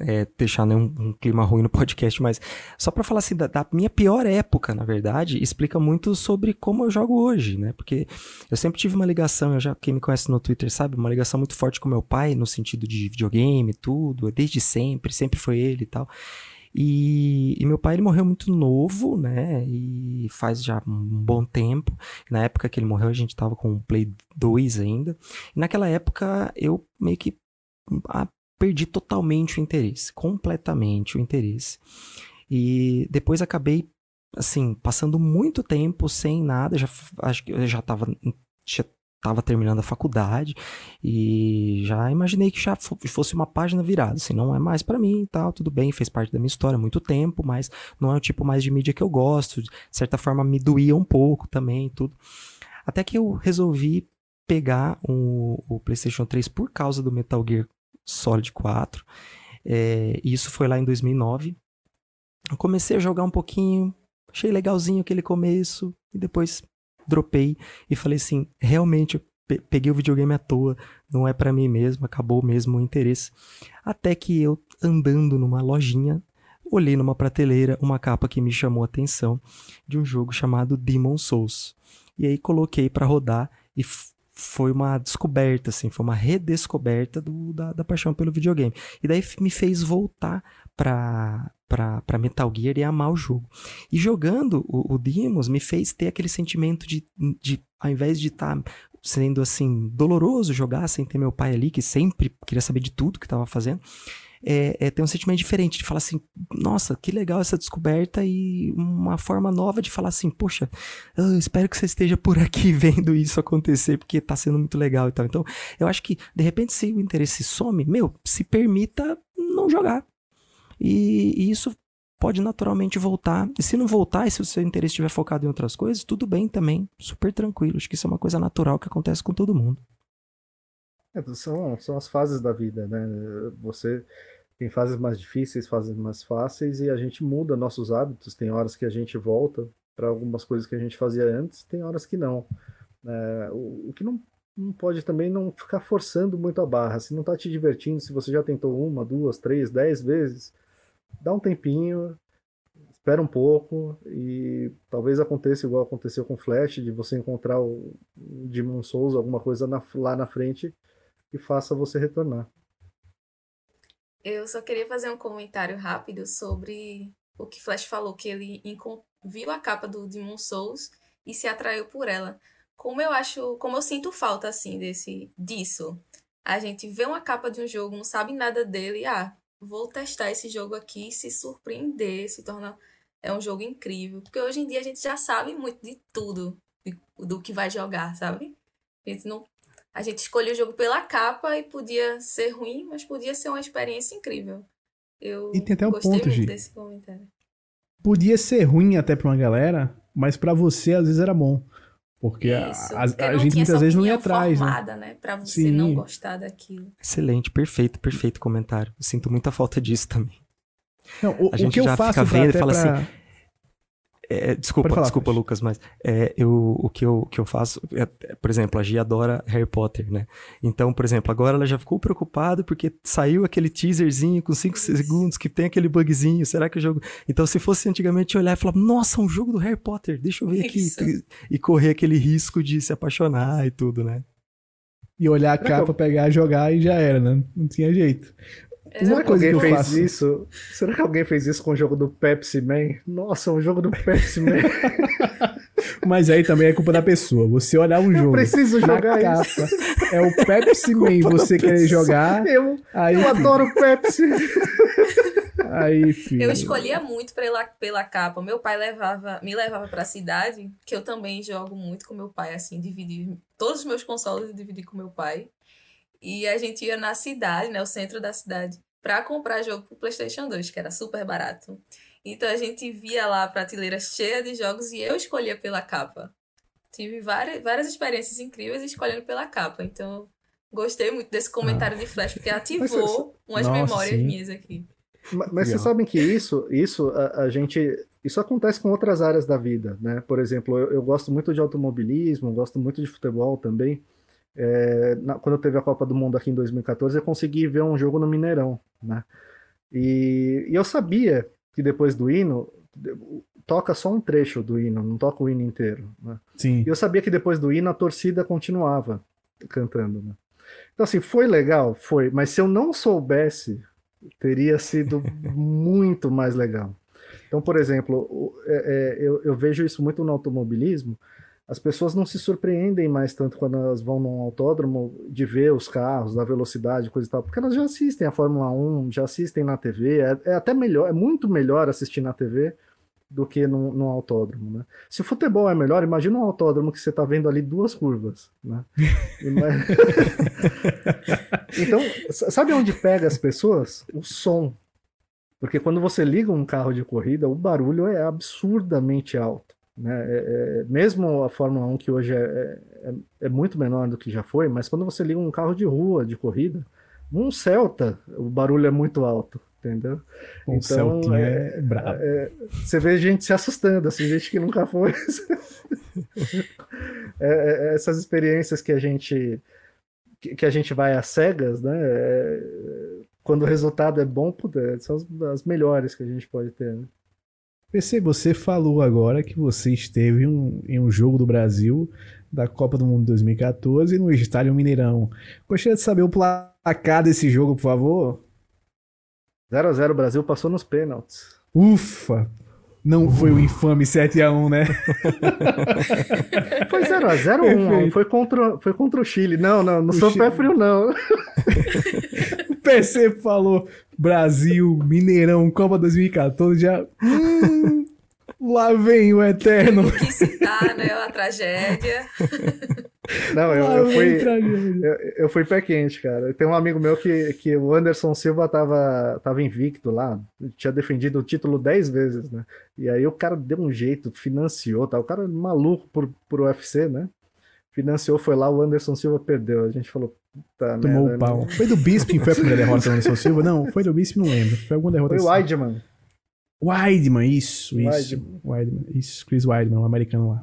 é, deixar nenhum um clima ruim no podcast, mas só pra falar assim, da, da minha pior época, na verdade, explica muito sobre como eu jogo hoje, né? Porque eu sempre tive uma ligação, eu já, quem me conhece no Twitter sabe, uma ligação muito forte com meu pai, no sentido de videogame, tudo, desde sempre, sempre foi ele e tal. E, e meu pai ele morreu muito novo, né? E faz já um bom tempo. Na época que ele morreu, a gente tava com o Play 2 ainda. E naquela época eu meio que perdi totalmente o interesse, completamente o interesse. E depois acabei assim, passando muito tempo sem nada, já acho que eu já tava já tava terminando a faculdade e já imaginei que já fosse uma página virada, assim, não é mais para mim e tal, tudo bem, fez parte da minha história há muito tempo, mas não é o tipo mais de mídia que eu gosto, de certa forma me doía um pouco também, tudo. Até que eu resolvi pegar o, o PlayStation 3 por causa do Metal Gear Solid 4. É, isso foi lá em 2009. Eu comecei a jogar um pouquinho, achei legalzinho aquele começo, e depois dropei e falei assim: realmente peguei o videogame à toa, não é para mim mesmo, acabou mesmo o interesse. Até que eu, andando numa lojinha, olhei numa prateleira uma capa que me chamou a atenção de um jogo chamado Demon Souls. E aí coloquei para rodar e foi uma descoberta, assim, foi uma redescoberta do, da, da, paixão pelo videogame. E daí me fez voltar pra, pra, pra Metal Gear e amar o jogo. E jogando o, o Demons me fez ter aquele sentimento de, de ao invés de estar tá sendo, assim, doloroso jogar sem ter meu pai ali, que sempre queria saber de tudo que estava fazendo, é, é, ter um sentimento diferente, de falar assim, nossa, que legal essa descoberta e uma forma nova de falar assim, poxa, eu espero que você esteja por aqui vendo isso acontecer, porque tá sendo muito legal e tal. Então, eu acho que, de repente, se o interesse some, meu, se permita não jogar. E, e isso pode naturalmente voltar. E se não voltar, e se o seu interesse estiver focado em outras coisas, tudo bem também, super tranquilo. Acho que isso é uma coisa natural que acontece com todo mundo. É, são, são as fases da vida, né? Você tem fases mais difíceis, fases mais fáceis, e a gente muda nossos hábitos. Tem horas que a gente volta para algumas coisas que a gente fazia antes, tem horas que não. É, o, o, que não, não pode também não ficar forçando muito a barra. Se não está te divertindo, se você já tentou uma, duas, três, dez vezes, dá um tempinho, espera um pouco e talvez aconteça igual aconteceu com Flash, de você encontrar o, Demon Souls, alguma coisa na, lá na frente que faça você retornar. Eu só queria fazer um comentário rápido sobre o que Flash falou, que ele viu a capa do Demon Souls e se atraiu por ela. Como eu acho, como eu sinto falta assim desse disso. A gente vê uma capa de um jogo, não sabe nada dele, ah, vou testar esse jogo aqui, se surpreender, se tornar é um jogo incrível, porque hoje em dia a gente já sabe muito de tudo do que vai jogar, sabe? A gente não a gente escolheu o jogo pela capa e podia ser ruim, mas podia ser uma experiência incrível. Eu e tem até um gostei ponto, muito desse comentário. Podia ser ruim até pra uma galera, mas pra você às vezes era bom. Porque a, Isso, a- porque a não gente muitas vezes não ia atrás, né? formada, né? Pra você Sim. não gostar daquilo. Excelente, perfeito, perfeito comentário. Eu sinto muita falta disso também. Não, o, A o gente que eu já faço fica vendo e fala assim, pra- É, desculpa, Pode falar, desculpa. Lucas, mas é, eu, o que eu, que eu faço, é, é, por exemplo, a Gia adora Harry Potter, né? Então, por exemplo, agora ela já ficou preocupada porque saiu aquele teaserzinho com 5 Isso. segundos que tem aquele bugzinho. Será que o jogo. Então, se fosse antigamente olhar e falar, nossa, um jogo do Harry Potter, deixa eu ver aqui. Isso. E, e correr aquele risco de se apaixonar e tudo, né? e olhar a capa, pegar, jogar e já era, né? Não tinha jeito. É, Uma Será que coisa alguém que eu fez faço- isso? Será que alguém fez isso com o jogo do Pepsi Man? Nossa, um jogo do Pepsi Man. Mas aí também é culpa da pessoa. Você olhar um Eu jogo preciso na jogar isso. capa, é o Pepsi Man Culpa da você querer pessoa. jogar, Eu, aí, eu filho, adoro Pepsi. aí, filho. Eu escolhia muito pela, pela capa. Meu pai levava, me levava pra cidade, que eu também jogo muito com meu pai, assim, dividi todos os meus consoles eu dividi com meu pai. E a gente ia na cidade, né, o centro da cidade, pra comprar jogo pro PlayStation 2, que era super barato. Então a gente via lá a prateleira cheia de jogos e eu escolhia pela capa. Tive várias, várias experiências incríveis escolhendo pela capa. Então gostei muito desse comentário de Flash, porque ativou umas Nossa, memórias sim. minhas aqui. Ma- Mas vocês sabem que isso, isso a, a gente, isso acontece com outras áreas da vida, né? Por exemplo, eu, eu gosto muito de automobilismo, gosto muito de futebol também. É, na- quando teve a Copa do Mundo aqui em 2014, eu consegui ver um jogo no Mineirão, né? E, e eu sabia que depois do hino toca só um trecho do hino, não toca o hino inteiro, né? Sim. E eu sabia que depois do hino a torcida continuava cantando, né? Então, assim, foi legal? Foi. Mas se eu não soubesse, teria sido muito mais legal. Então, por exemplo, o- é- é, eu, eu vejo isso muito no automobilismo. As pessoas não se surpreendem mais tanto quando elas vão num autódromo de ver os carros, da velocidade, coisa e tal, porque elas já assistem a Fórmula 1, já assistem na TV. É, é até melhor, é muito melhor assistir na TV do que no, no autódromo, né? Se o futebol é melhor, imagina um autódromo que você está vendo ali duas curvas, né? Então, sabe onde pega as pessoas? O som. Porque quando você liga um carro de corrida, o barulho é absurdamente alto. Né? É- é- mesmo a Fórmula 1, que hoje é, é- é muito menor do que já foi, mas quando você liga um carro de rua, de corrida, um Celta, o barulho é muito alto, entendeu? O Então, Celtinha é- é, brabo. Você vê gente se assustando, assim, gente que nunca foi. É, é, essas experiências que a gente que, a gente vai às cegas, né? é, quando o resultado é bom, puta, são as, as melhores que a gente pode ter. Né? PC, você falou agora que você esteve um- em um jogo do Brasil da Copa do Mundo 2014 no Estádio Mineirão. Gostaria de saber o placar desse jogo, por favor? 0 a 0 o Brasil passou nos pênaltis. Ufa! Não foi o infame 7x1, né? Foi 0 a 0 ou 1 a 1? Perfeito. Foi contra, foi contra o Chile. Não, não, não O sou Chile. pé frio, não. O PC falou Brasil, Mineirão, Copa 2014, já. Hum, lá vem o Eterno. Não quis citar, né? A tragédia. Não, eu, eu fui. Eu, eu fui pé quente, cara. Tem um amigo meu que, que o Anderson Silva tava, tava invicto lá, tinha defendido o título 10 vezes, né? E aí o cara deu um jeito, financiou, tá? O cara é maluco por, por UFC, né? Financiou, foi lá, o Anderson Silva perdeu. A gente falou, puta Tomou merda, o pau. né? Foi do Bisping que foi a primeira derrota do Anderson Silva? Não, foi do Bisping, não lembro. Foi alguma derrota Foi o assim. Weidman. Weidman, isso, isso. Weidman. Weidman, isso, Chris Weidman, o americano lá.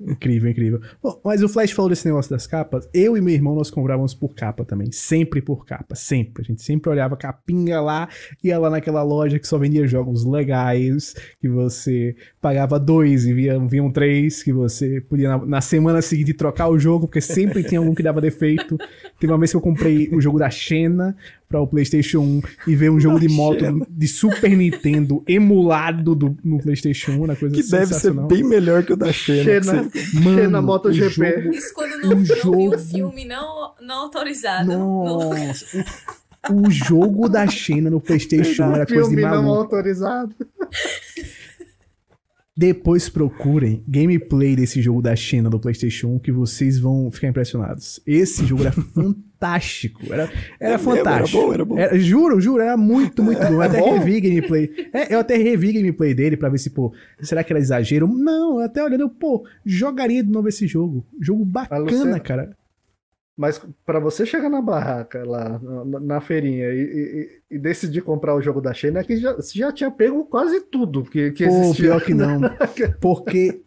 Incrível, incrível. Bom, mas o Flash falou desse negócio das capas. Eu e meu irmão, nós comprávamos por capa também. Sempre por capa, sempre. A gente sempre olhava capinha lá, ia lá naquela loja que só vendia jogos legais, que você pagava dois e via, vinham três, que você podia na, na semana seguinte trocar o jogo, porque sempre tinha algum que dava defeito. Teve uma vez que eu comprei o jogo da Xena para o PlayStation 1 e veio um jogo de moto de Super Nintendo emulado do, no PlayStation 1, uma coisa Que deve ser bem melhor que o da Xena. Xena, você- Mano, Xena MotoGP. jogo- Isso quando Um não, não vi jogo- um filme não, não autorizado. No- Nossa, o, o jogo da Xena no PlayStation 1 era coisa de Filme não maluco. autorizado. Depois procurem gameplay desse jogo da China do PlayStation 1 que vocês vão ficar impressionados. Esse jogo era fantástico. Era, era É mesmo? fantástico. Era bom, era bom. Era- juro, juro, era muito, muito bom. Eu até bom? revi gameplay. É, eu até revi gameplay dele pra ver se, pô, será que era exagero? Não, eu até olhando, eu, pô, jogaria de novo esse jogo. Jogo bacana, cara. Mas pra você chegar na barraca lá, na, na feirinha, e, e- e decidir comprar o jogo da China, é que já, você já tinha pego quase tudo que, que Pô, existia. pior que não. Porque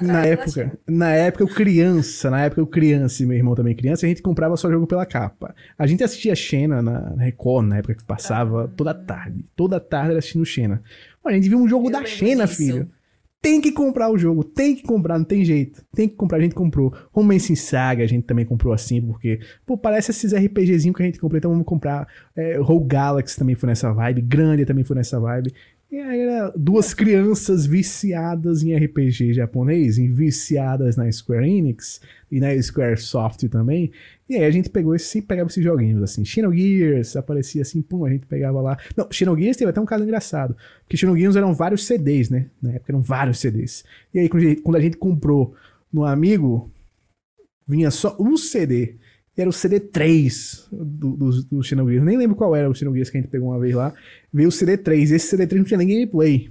na época, na época eu criança, na época eu criança e meu irmão também criança, a gente comprava só jogo pela capa. A gente assistia Xena na na Record, na época que passava toda tarde. Toda tarde era assistindo Xena. A gente viu um jogo Eu da Xena, disso. filho. Tem que comprar o jogo, tem que comprar, não tem jeito. Tem que comprar, a gente comprou. Romance em Saga a gente também comprou assim, porque, pô, parece esses RPGzinho que a gente comprou, então vamos comprar. É, Rogue Galaxy também foi nessa vibe, Grande também foi nessa vibe. E aí era duas crianças viciadas em RPG japonês, em viciadas na Square Enix e na Square Soft também. E aí a gente pegou esse, pegava esses joguinhos, assim. Xenogears aparecia assim, pum, a gente pegava lá. Não, Xenogears teve até um caso engraçado. Porque Xenogears eram vários CDs, né? Na época eram vários CDs. E aí quando a gente comprou no amigo, vinha só um CD. E era o CD 3 do, do, do Xenogears. Nem lembro qual era o Xenogears que a gente pegou uma vez lá. Veio o CD 3. Esse CD 3 não tinha nem gameplay.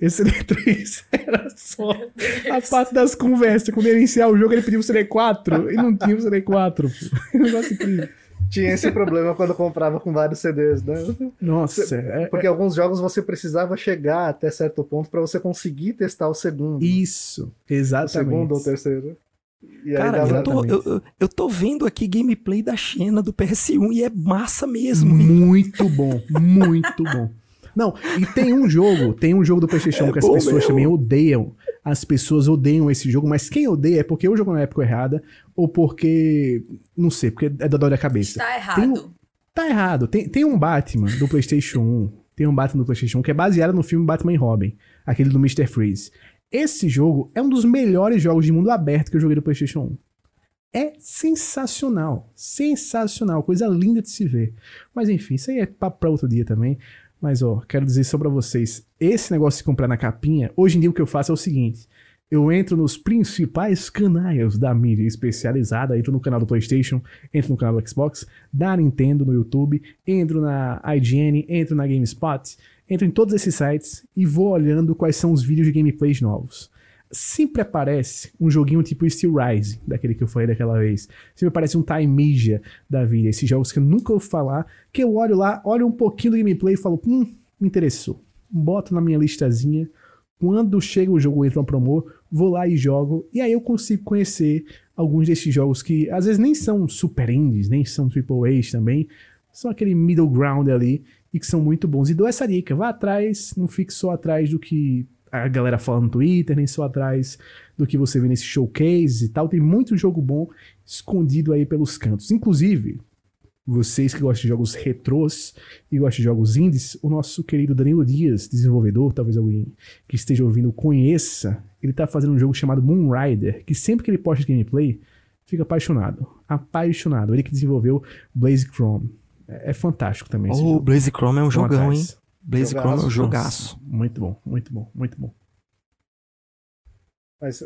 Esse CD 3 era só a parte das conversas. Quando ele ia iniciar o jogo, ele pediu o CD 4 e não tinha o CD 4. Pô. Um negócio incrível. Tinha esse problema quando comprava com vários CDs, né? Nossa, é, Porque alguns jogos você precisava chegar até certo ponto pra você conseguir testar o segundo. isso. o Exatamente. segundo ou terceiro. E aí Cara, eu tô, eu, eu- tô vendo aqui gameplay da Xena do PS1 e é massa mesmo. hein? Muito bom, muito bom. Não, e tem um jogo, tem um jogo do PlayStation É que as bom pessoas mesmo. também odeiam. As pessoas odeiam esse jogo, mas quem odeia é porque eu jogo na época errada ou porque, não sei, porque é da dor da cabeça. Está errado. Tá errado. Tem, tem um Batman do PlayStation 1. Tem um Batman do PlayStation 1 que é baseado no filme Batman e Robin, aquele do Mr. Freeze. Esse jogo é um dos melhores jogos de mundo aberto que eu joguei do PlayStation 1. É sensacional. Sensacional. Coisa linda de se ver. Mas enfim, isso aí é papo pra outro dia também. Mas ó, quero dizer só pra vocês: esse negócio de comprar na capinha, hoje em dia o que eu faço é o seguinte. Eu entro nos principais canais da mídia especializada, entro no canal do PlayStation, entro no canal do Xbox, da Nintendo no YouTube, entro na IGN, entro na GameSpot, entro em todos esses sites e vou olhando quais são os vídeos de gameplays novos. Sempre aparece um joguinho tipo Steel Rising, daquele que eu falei daquela vez. Sempre aparece um Timeja da vida, esses jogos que eu nunca ouvi falar, que eu olho lá, olho um pouquinho do gameplay e falo, hum, me interessou. Boto na minha listazinha, quando chega o jogo entra uma promo, vou lá e jogo, e aí eu consigo conhecer alguns desses jogos que às vezes nem são super indies, nem são triple A's também, são aquele middle ground ali e que são muito bons. E dou essa dica, vá atrás, não fique só atrás do que a galera fala no Twitter, nem só atrás do que você vê nesse showcase e tal. Tem muito jogo bom escondido aí pelos cantos. Inclusive, vocês que gostam de jogos retrôs e gostam de jogos indies, o nosso querido Danilo Dias, desenvolvedor, talvez alguém que esteja ouvindo conheça, ele tá fazendo um jogo chamado Moonrider, que sempre que ele posta gameplay, fica apaixonado. Apaixonado. Ele que desenvolveu Blaze Chrome. É, é fantástico também Oh, jogo. Blaze Chrome é um jogão, hein? Blaze Chrome é um Jogaço. jogaço. Muito bom, muito bom, muito bom. Mas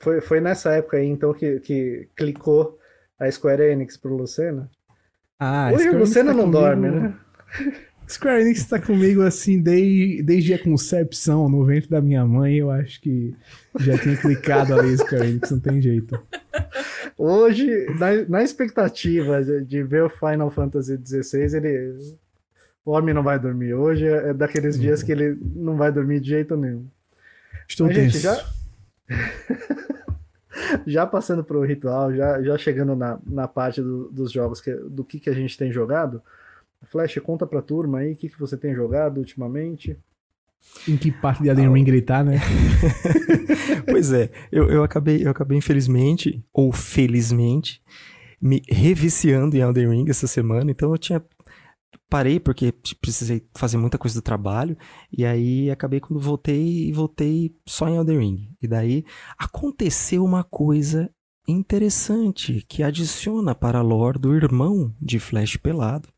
foi, foi nessa época aí, então, que, que clicou a Square Enix pro Lucena. Ah, Hoje Square o Lucena tá não comigo- dorme, né? Square Enix tá comigo assim desde, desde a concepção no ventre da minha mãe. Eu acho que já tinha clicado ali Square Enix, não tem jeito. Hoje, na, na expectativa de, de ver o Final Fantasy XVI, ele. O homem não vai dormir. Hoje é daqueles dias que ele não vai dormir de jeito nenhum. Estou Mas, gente, tenso. já. já passando pro ritual, já, já chegando na, na parte do- dos jogos, que, do que, que a gente tem jogado. Flash, conta pra turma aí o que, que você tem jogado ultimamente. Em que parte de Elden Ring ele tá, né? Pois é, eu, eu, acabei, eu acabei, infelizmente, ou felizmente, me reviciando em Elden Ring essa semana, então eu tinha parei porque precisei fazer muita coisa do trabalho e aí acabei quando voltei e voltei só em Elden Ring. E daí aconteceu uma coisa interessante que adiciona para a lore do irmão de Flash pelado,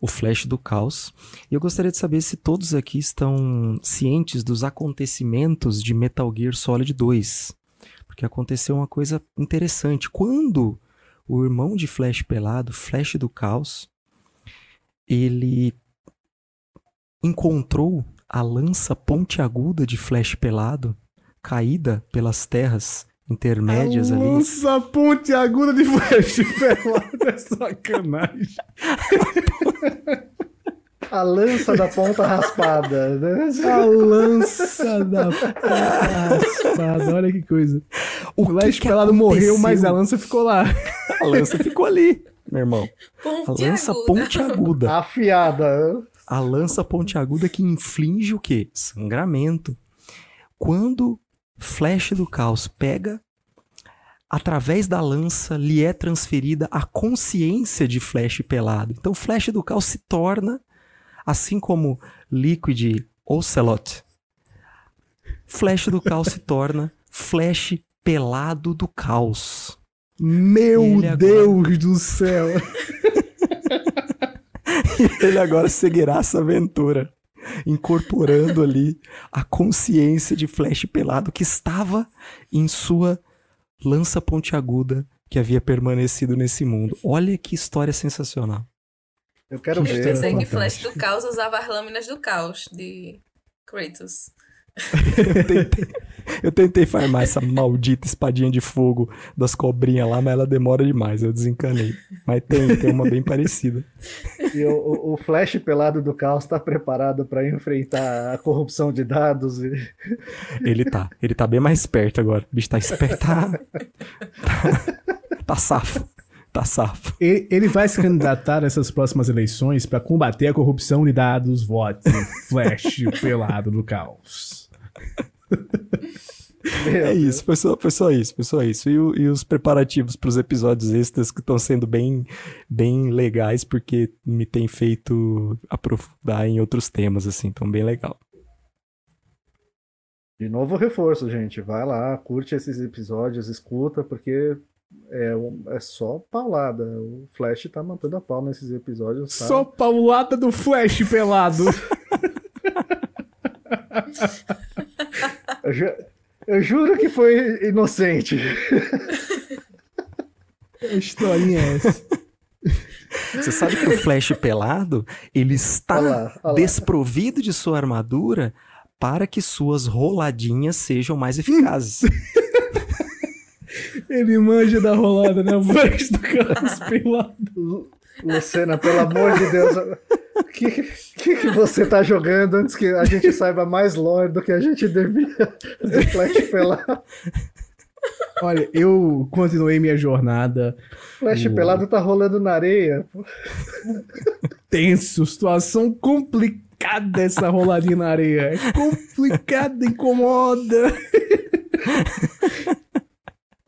o Flash do Caos. E eu gostaria de saber se todos aqui estão cientes dos acontecimentos de Metal Gear Solid 2. Porque aconteceu uma coisa interessante. Quando o irmão de Flash pelado, Flash do Caos, ele encontrou a lança pontiaguda de Flash pelado caída pelas terras intermédias a ali. Lança pontiaguda de Flash pelado é sacanagem. A lança da ponta raspada, né? A lança da ponta raspada, olha que coisa. O, Flash que pelado aconteceu? morreu, mas a lança ficou lá. A lança ficou ali meu irmão. Ponte a lança aguda. pontiaguda. Afiada. A lança pontiaguda que inflige o quê? Sangramento. Quando Flash do Caos pega, através da lança lhe é transferida a consciência de Flash pelado. Então Flash do Caos se torna, assim como Liquid Ocelot, Flash do Caos se torna Flash pelado do caos. Meu Deus do céu! ele agora seguirá essa aventura, incorporando ali a consciência de Flash pelado que estava em sua lança pontiaguda que havia permanecido nesse mundo. Olha que história sensacional. Eu quero Eu ver. pensei que Flash do Caos usava as lâminas do caos de Kratos. eu, tentei, eu tentei farmar essa maldita espadinha de fogo das cobrinhas lá, mas ela demora demais, eu desencanei. Mas tem, tem uma bem parecida. E o, o Flash pelado do caos tá preparado para enfrentar a corrupção de dados. E... Ele tá, ele tá bem mais esperto agora. O bicho tá esperto, tá, tá, tá safo. Tá safo. Ele, ele, vai se candidatar nessas próximas eleições para combater a corrupção de dados, votos, Flash pelado do caos. É isso, foi só, foi só isso, foi só isso. E, e os preparativos para os episódios extras que estão sendo bem, bem legais, porque me tem feito aprofundar em outros temas, assim, então bem legal. De novo reforço, gente. Vai lá, curte esses episódios, escuta, porque é, é só paulada. O Flash tá mantendo a pau nesses episódios. Tá? Só paulada do Flash pelado. eu, ju eu, juro que foi inocente. Que historinha é essa? Você sabe que o Flash pelado, ele está olha lá, olha desprovido de sua armadura para que suas roladinhas sejam mais eficazes. ele manja da rolada, né? O Flash do Carlos pelado. Lucena, pelo amor de Deus. O que, que, que, você tá jogando antes que a gente saiba mais lore do que a gente devia de Flash pelado? Olha, eu continuei minha jornada. Flash o... pelado tá rolando na areia. Tenso, situação complicada essa roladinha na areia. É complicada, incomoda.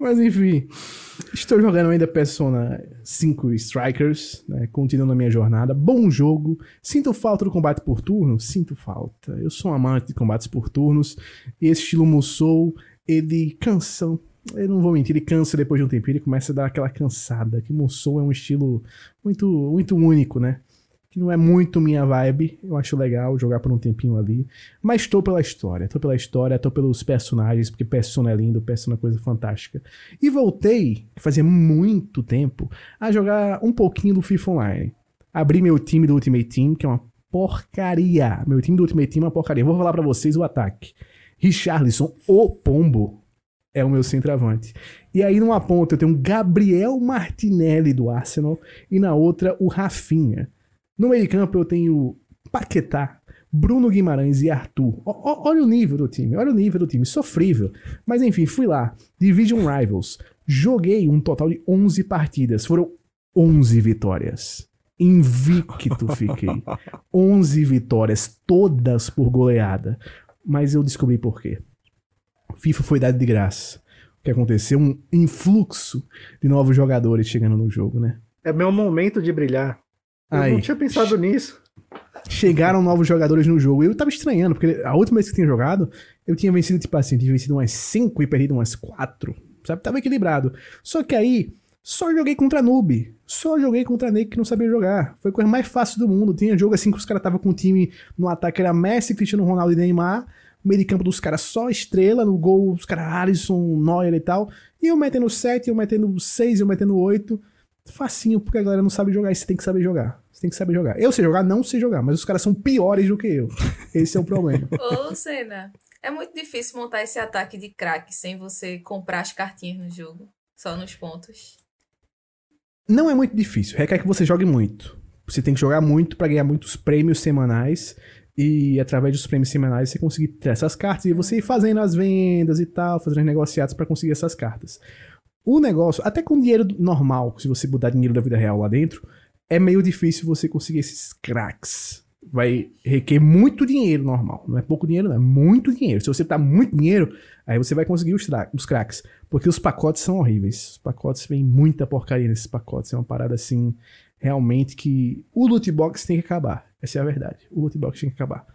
Mas enfim, estou jogando ainda Persona 5 Strikers, né, continuando a minha jornada. Bom jogo. Sinto falta do combate por turno? Sinto falta. Eu sou um amante de combates por turnos. Esse estilo Musou, ele cansa. Eu não vou mentir, ele cansa depois de um tempo, ele começa a dar aquela cansada. Que Musou é um estilo muito, muito único, né? Que não é muito minha vibe. Eu acho legal jogar por um tempinho ali. Mas tô pela história, tô pela história, tô pelos personagens, porque Persona é lindo, Persona é coisa fantástica. E voltei, fazia muito tempo, a jogar um pouquinho do FIFA Online. Abri meu time do Ultimate Team, que é uma porcaria. Meu time do Ultimate Team é uma porcaria. Vou falar para vocês o ataque. Richarlison, o pombo, é o meu centroavante. E aí numa ponta eu tenho Gabriel Martinelli do Arsenal e na outra o Rafinha. No meio campo eu tenho Paquetá, Bruno Guimarães e Arthur. O, olha o nível do time, olha o nível do time, sofrível. Mas enfim, fui lá, Division Rivals. Joguei um total de 11 partidas, foram 11 vitórias. Invicto fiquei. 11 vitórias, todas por goleada. Mas eu descobri por quê. FIFA foi dado de graça. que aconteceu um influxo de novos jogadores chegando no jogo, né? É meu momento de brilhar. Eu Aí. não tinha pensado nisso. Chegaram novos jogadores no jogo. Eu tava estranhando, porque a última vez que eu tinha jogado, eu tinha vencido, tipo assim, tinha vencido umas 5 e perdido umas 4. Sabe? Tava equilibrado. Só que aí, só joguei contra noob. Só joguei contra Nick que não sabia jogar. Foi a coisa mais fácil do mundo. Tinha jogo assim que os caras estavam com um time no ataque, era Messi, Cristiano Ronaldo e Neymar. O meio de campo dos caras só estrela, no gol os caras Alisson, Neuer e tal. E eu metendo 7, eu metendo 6, eu metendo 8. Facinho, porque a galera não sabe jogar e você tem que saber jogar. Você tem que saber jogar. Eu sei jogar, não sei jogar, mas os caras são piores do que eu. Esse é o problema. Ô, Senna, é muito difícil montar esse ataque de craque sem você comprar as cartinhas no jogo, só nos pontos. Não é muito difícil, requer que você jogue muito. Você tem que jogar muito pra ganhar muitos prêmios semanais. E através dos prêmios semanais você conseguir ter essas cartas e você ir fazendo as vendas e tal, fazendo as negociatas pra conseguir essas cartas. O negócio, até com dinheiro normal, se você botar dinheiro da vida real lá dentro, é meio difícil você conseguir esses cracks. Vai requer muito dinheiro normal. Não é pouco dinheiro, não. É muito dinheiro. Se você tá muito dinheiro, aí você vai conseguir os, os cracks. Porque os pacotes são horríveis. Os pacotes vem muita porcaria nesses pacotes. É uma parada assim, realmente que o loot box tem que acabar. Essa é a verdade. O loot box tem que acabar.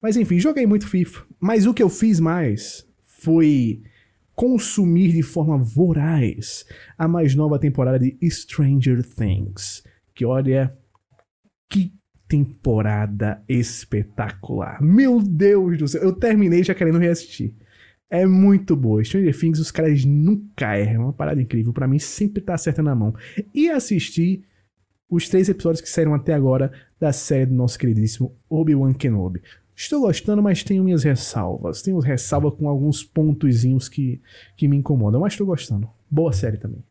Mas enfim, joguei muito FIFA. Mas o que eu fiz mais foi consumir de forma voraz a mais nova temporada de Stranger Things. Que olha, que temporada espetacular. Meu Deus do céu, eu terminei já querendo reassistir. É muito boa. Stranger Things, os caras nunca erram. É uma parada incrível. Pra mim, sempre tá certa na mão. E assisti os três episódios que saíram até agora da série do nosso queridíssimo Obi-Wan Kenobi. Estou gostando, mas tenho minhas ressalvas. Tenho ressalva com alguns pontozinhos que, que me incomodam, mas estou gostando. Boa série também.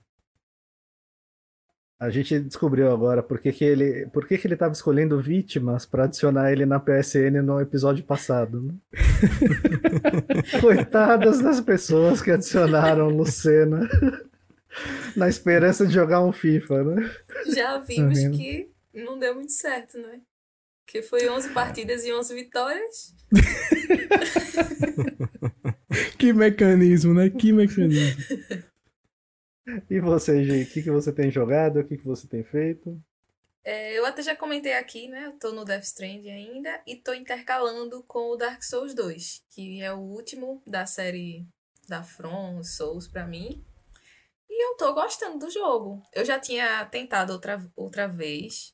A gente descobriu agora por que, que ele, por que, que ele tava escolhendo vítimas pra adicionar ele na PSN no episódio passado. Né? Coitadas das pessoas que adicionaram Lucena na esperança de jogar um FIFA, né? Já vimos vendo? que não deu muito certo, né? Que foi 11 partidas e 11 vitórias. Que mecanismo, né? Que mecanismo. E você, Gi, o que, que você tem jogado? O que, que você tem feito? É, eu até já comentei aqui, né? Eu tô no Death Stranding ainda e tô intercalando com o Dark Souls 2, que é o último da série da From Souls pra mim. E eu tô gostando do jogo. Eu já tinha tentado outra, outra vez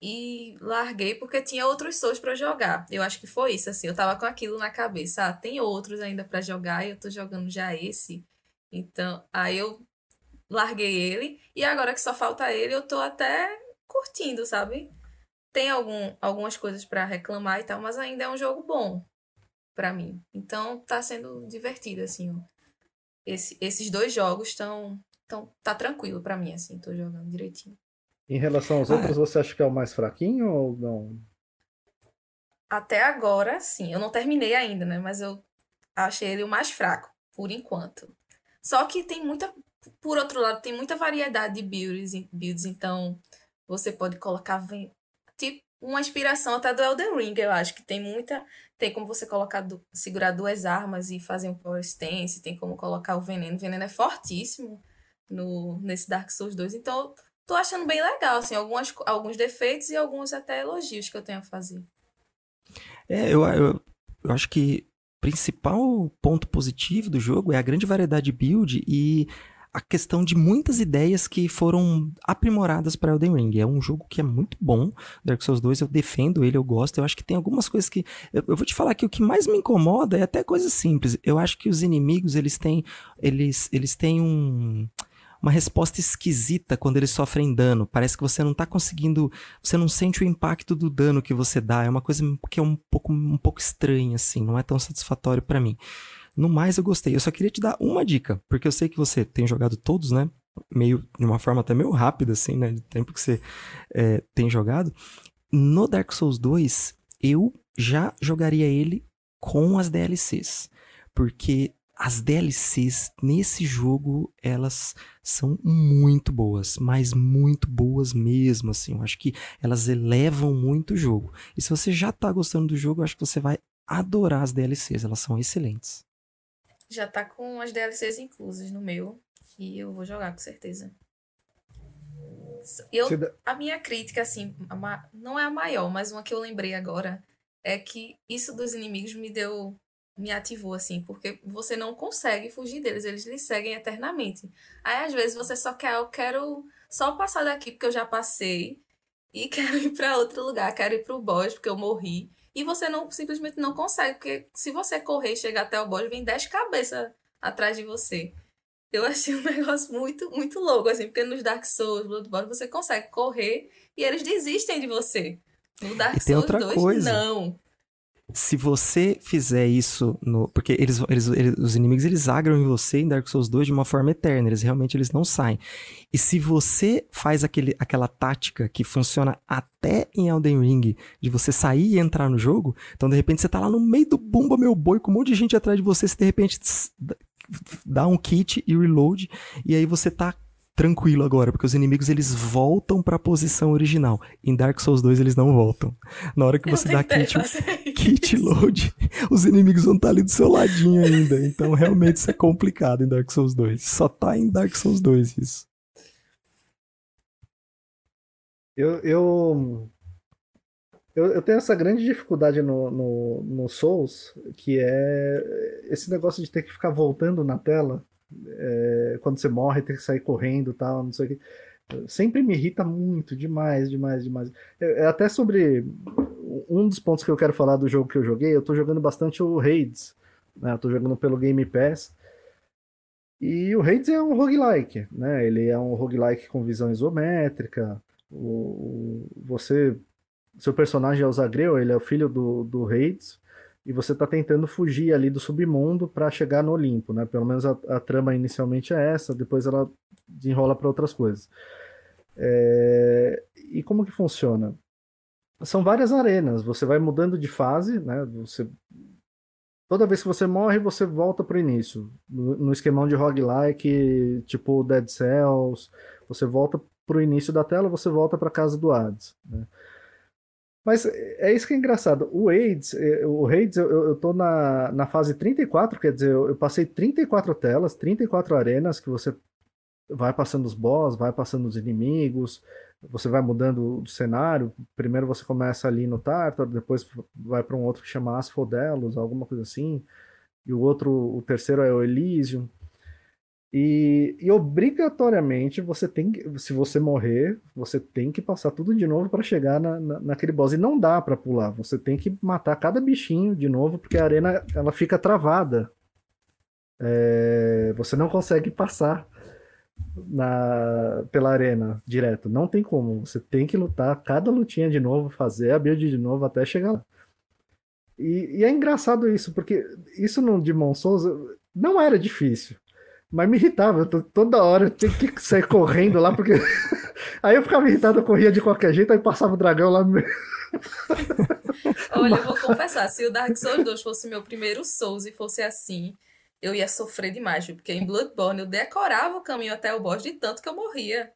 e larguei porque tinha outros Souls pra jogar. Eu acho que foi isso, assim. Eu tava com aquilo na cabeça. Ah, tem outros ainda pra jogar e eu tô jogando já esse. Então, aí eu larguei ele e agora que só falta ele, eu tô até curtindo, sabe? Tem algum, algumas coisas pra reclamar e tal, mas ainda é um jogo bom pra mim. Então tá sendo divertido, assim. ó. Esse- esses dois jogos estão. Tão, tá tranquilo pra mim, assim, tô jogando direitinho. Em relação aos Ah, outros, você acha que é o mais fraquinho ou não? Até agora, sim. Eu não terminei ainda, né? Mas eu achei ele o mais fraco, por enquanto. Só que tem muita. Por outro lado, tem muita variedade de builds, builds então você pode colocar tipo uma inspiração até do Elden Ring, eu acho que tem muita. Tem como você colocar du- segurar duas armas e fazer um power stance, tem como colocar o veneno. O veneno é fortíssimo no, nesse Dark Souls 2. Então, tô achando bem legal, assim, algumas, alguns defeitos e alguns até elogios que eu tenho a fazer. É, eu, eu, eu acho que principal ponto positivo do jogo é a grande variedade de build e a questão de muitas ideias que foram aprimoradas para Elden Ring. É um jogo que é muito bom. Dark Souls 2, eu defendo ele, eu gosto. Eu acho que tem algumas coisas que. Eu, eu vou te falar que o que mais me incomoda é até coisa simples. Eu acho que os inimigos, eles têm. Eles, eles têm um. Uma resposta esquisita quando eles sofrem dano. Parece que você não tá conseguindo você não sente o impacto do dano que você dá. É uma coisa que é um pouco, um pouco estranha, assim, não é tão satisfatório pra mim. No mais, eu gostei. Eu só queria te dar uma dica, porque eu sei que você tem jogado todos, né? Meio, de uma forma até meio rápida, assim, né? Do tempo que você é, tem jogado. No Dark Souls 2, eu já jogaria ele com as DLCs. Porque as DLCs nesse jogo, elas são muito boas, mas muito boas mesmo, assim. Eu acho que elas elevam muito o jogo. E se você já tá gostando do jogo, eu acho que você vai adorar as DLCs, elas são excelentes. Já tá com as DLCs inclusas no meu. E eu vou jogar com certeza. Eu, a minha crítica, assim, não é a maior, mas uma que eu lembrei agora é que isso dos inimigos me deu. me ativou, assim, porque você não consegue fugir deles, eles lhe seguem eternamente. Aí, às vezes, você só quer, eu quero só passar daqui porque eu já passei e quero ir para outro lugar, quero ir para o boss porque eu morri. E você não simplesmente não consegue, porque se você correr e chegar até o boss, vem 10 cabeças atrás de você. Eu achei um negócio muito, muito louco, assim, porque nos Dark Souls, Bloodborne, você consegue correr e eles desistem de você. No Dark e tem Souls outra 2, coisa. não. Se você fizer isso no. Porque eles, eles, eles, os inimigos eles agram em você em Dark Souls 2 de uma forma eterna. Eles realmente eles não saem. E se você faz aquele, aquela tática que funciona até em Elden Ring, de você sair e entrar no jogo, então de repente você tá lá no meio do bumba meu boi, com um monte de gente atrás de você, você de repente dá um kit e reload, e aí você tá tranquilo agora, porque os inimigos eles voltam para a posição original. Em Dark Souls 2 eles não voltam. Na hora que você dá kit, kit load, os inimigos vão estar tá ali do seu ladinho ainda. Então realmente isso é complicado em Dark Souls 2. Só tá em Dark Souls 2 isso. Eu, eu, eu, eu tenho essa grande dificuldade no, no, no Souls, que é esse negócio de ter que ficar voltando na tela é, quando você morre, ter que sair correndo tal, não sei o que. Sempre me irrita muito, demais, demais, demais. É, é, até sobre um dos pontos que eu quero falar do jogo que eu joguei, eu tô jogando bastante o Raids, né? Eu tô jogando pelo Game Pass. E o Raids é um roguelike, né? Ele é um roguelike com visão isométrica. O, você, seu personagem é o Zagreu, ele é o filho do, do Raids e você está tentando fugir ali do submundo para chegar no Olimpo, né? Pelo menos a, a, trama inicialmente é essa, depois ela desenrola para outras coisas. É... E como que funciona? São várias arenas, você vai mudando de fase, né? Você... Toda vez que você morre, você volta para o início. No, esquemão de roguelike, tipo Dead Cells, você volta para o início da tela, você volta para casa do Hades. Né? Mas é isso que é engraçado. O AIDS, é, o Raids, eu, eu tô na, na fase 34, quer dizer, eu, eu passei 34 telas, 34 arenas que você vai passando os boss, vai passando os inimigos, você vai mudando o cenário. Primeiro você começa ali no Tartar, depois vai para um outro que chama Asphodelos, alguma coisa assim. E o outro, o terceiro é o Elysium. E, e, obrigatoriamente você tem que, se você morrer, você tem que passar tudo de novo para chegar na, na, naquele boss. E não dá para pular, você tem que matar cada bichinho de novo, porque a arena ela fica travada. É, você não consegue passar na, pela arena direto. Não tem como. Você tem que lutar cada lutinha de novo, fazer a build de novo até chegar lá. E, e é engraçado isso, porque isso no Demon Souls não era difícil. Mas me irritava, toda hora eu tinha que sair correndo lá, porque. aí eu ficava irritado, eu corria de qualquer jeito, aí passava o dragão lá. Olha, eu vou confessar, se o Dark Souls 2 fosse meu primeiro Souls e fosse assim, eu ia sofrer demais, porque em Bloodborne eu decorava o caminho até o boss de tanto que eu morria.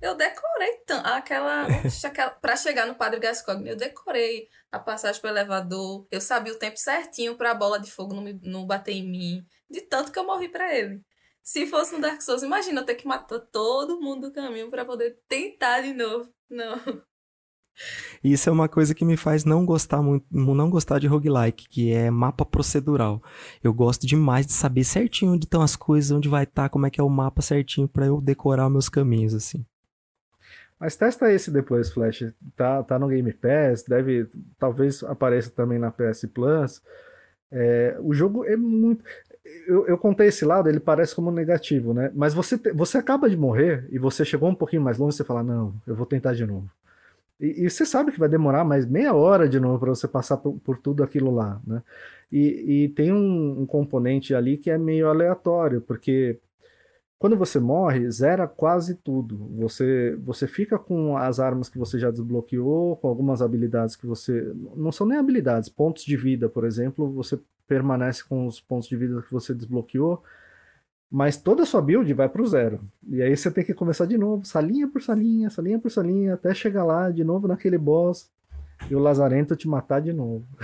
Eu decorei aquela, aquela para chegar no Padre Gascoigne, eu decorei a passagem pelo elevador, eu sabia o tempo certinho para a bola de fogo não, me, não bater em mim, de tanto que eu morri para ele. Se fosse no Dark Souls, imagina eu ter que matar todo mundo do caminho para poder tentar de novo. Não. Isso é uma coisa que me faz não gostar muito, não gostar de roguelike, que é mapa procedural. Eu gosto demais de saber certinho onde estão as coisas, onde vai estar, tá, como é que é o mapa certinho para eu decorar meus caminhos assim. Mas testa esse depois, Flash. Tá, tá no Game Pass, deve, talvez apareça também na PS Plus. É, o jogo é muito eu, eu, contei esse lado, ele parece como negativo, né? Mas você, te, você acaba de morrer e você chegou um pouquinho mais longe, você fala, não, eu vou tentar de novo. E, e você sabe que vai demorar mais meia hora de novo para você passar por, por, tudo aquilo lá, né? E, e tem um, um, componente ali que é meio aleatório, porque quando você morre, zera quase tudo. Você, você fica com as armas que você já desbloqueou, com algumas habilidades que você. Não são nem habilidades, pontos de vida, por exemplo, você permanece com os pontos de vida que você desbloqueou, mas toda a sua build vai para o zero. E aí você tem que começar de novo, salinha por salinha, salinha por salinha, até chegar lá de novo naquele boss e o Lazarento te matar de novo.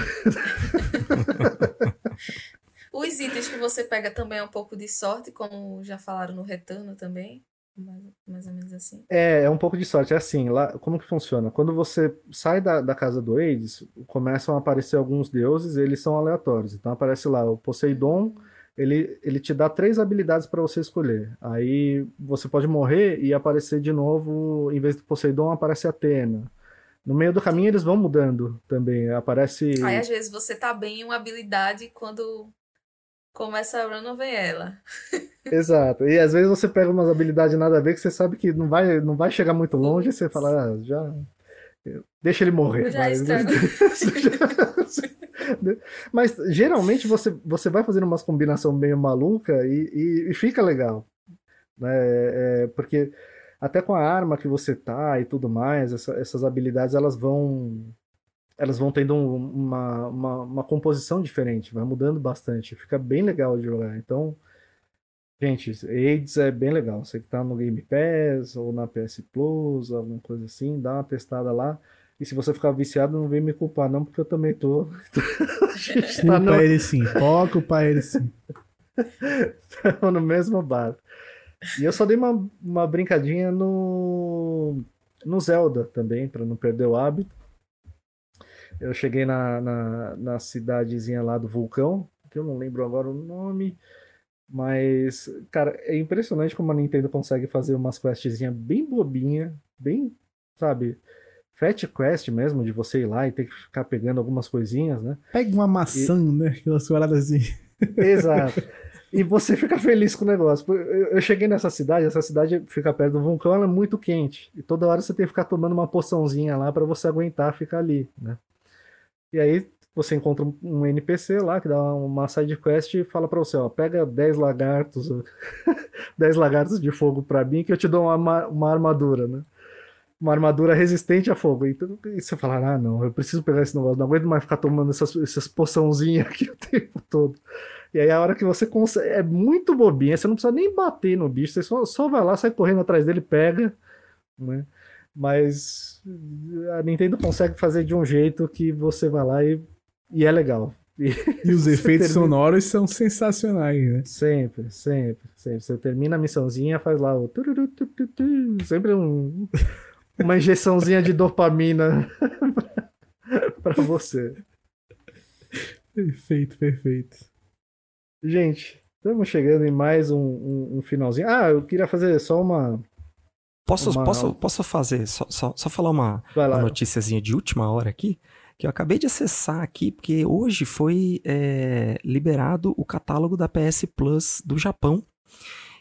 Os itens que você pega também é um pouco de sorte, como já falaram no retorno também. Mais, mais ou menos assim. É, é um pouco de sorte. É assim, lá, como que funciona? Quando você sai da, da casa do Hades, começam a aparecer alguns deuses, eles são aleatórios. Então aparece lá o Poseidon, ele, ele te dá três habilidades para você escolher. Aí você pode morrer e aparecer de novo, em vez do Poseidon, aparece Atena. No meio do caminho eles vão mudando também. Aparece. Aí às vezes você tá bem em uma habilidade quando começa a vem ela. Exato. E às vezes você pega umas habilidades nada a ver que você sabe que não vai, não vai chegar muito longe e você fala, ah, já. Deixa ele morrer. Já mas... estrago. mas geralmente você, você vai fazendo umas combinação meio maluca e, e, e fica legal. Né? É, porque até com a arma que você tá e tudo mais, essa, essas habilidades elas vão elas vão tendo uma, uma, uma, composição diferente, vai mudando bastante, fica bem legal de jogar. Então, gente, AIDS é bem legal. Você que tá no Game Pass ou na PS Plus, alguma coisa assim, dá uma testada lá. E se você ficar viciado, não vem me culpar, não, porque eu também tô. tá no... ele sim, pode culpar ele sim. Estamos no mesmo bar. E eu só dei uma, uma brincadinha no, no Zelda também, para não perder o hábito. Eu cheguei na, na, na, cidadezinha lá do vulcão, que eu não lembro agora o nome. Mas, cara, é impressionante como a Nintendo consegue fazer umas questzinhas bem bobinha, bem, sabe, Fat Quest mesmo, de você ir lá e ter que ficar pegando algumas coisinhas, né? Pega uma maçã, e... né? Aquelas paradas assim. Exato. e você fica feliz com o negócio. Eu cheguei nessa cidade, essa cidade fica perto do vulcão, ela é muito quente. E toda hora você tem que ficar tomando uma poçãozinha lá para você aguentar ficar ali, né? E aí você encontra um NPC lá que dá uma side quest e fala para você, ó, pega 10 lagartos, 10 lagartos de fogo para mim que eu te dou uma, uma armadura, né? Uma armadura resistente a fogo. Então, e você fala, ah, não, eu preciso pegar esse negócio, não aguento mais ficar tomando essas, essas poçãozinhas aqui o tempo todo. E aí a hora que você consegue, é muito bobinha, você não precisa nem bater no bicho, você só, só vai lá, sai correndo atrás dele, pega, né? Mas a Nintendo consegue fazer de um jeito que você vai lá e, e é legal. E, e os efeitos termina... sonoros são sensacionais, né? Sempre, sempre, sempre. Você termina a missãozinha, faz lá o. Sempre um, uma injeçãozinha de dopamina para você. Perfeito, perfeito. Gente, estamos chegando em mais um, um, um finalzinho. Ah, eu queria fazer só uma, Posso, uma... posso, posso fazer, só, só, só falar uma, uma noticiazinha de última hora aqui? Que eu acabei de acessar aqui, porque hoje foi é, liberado o catálogo da PS Plus do Japão.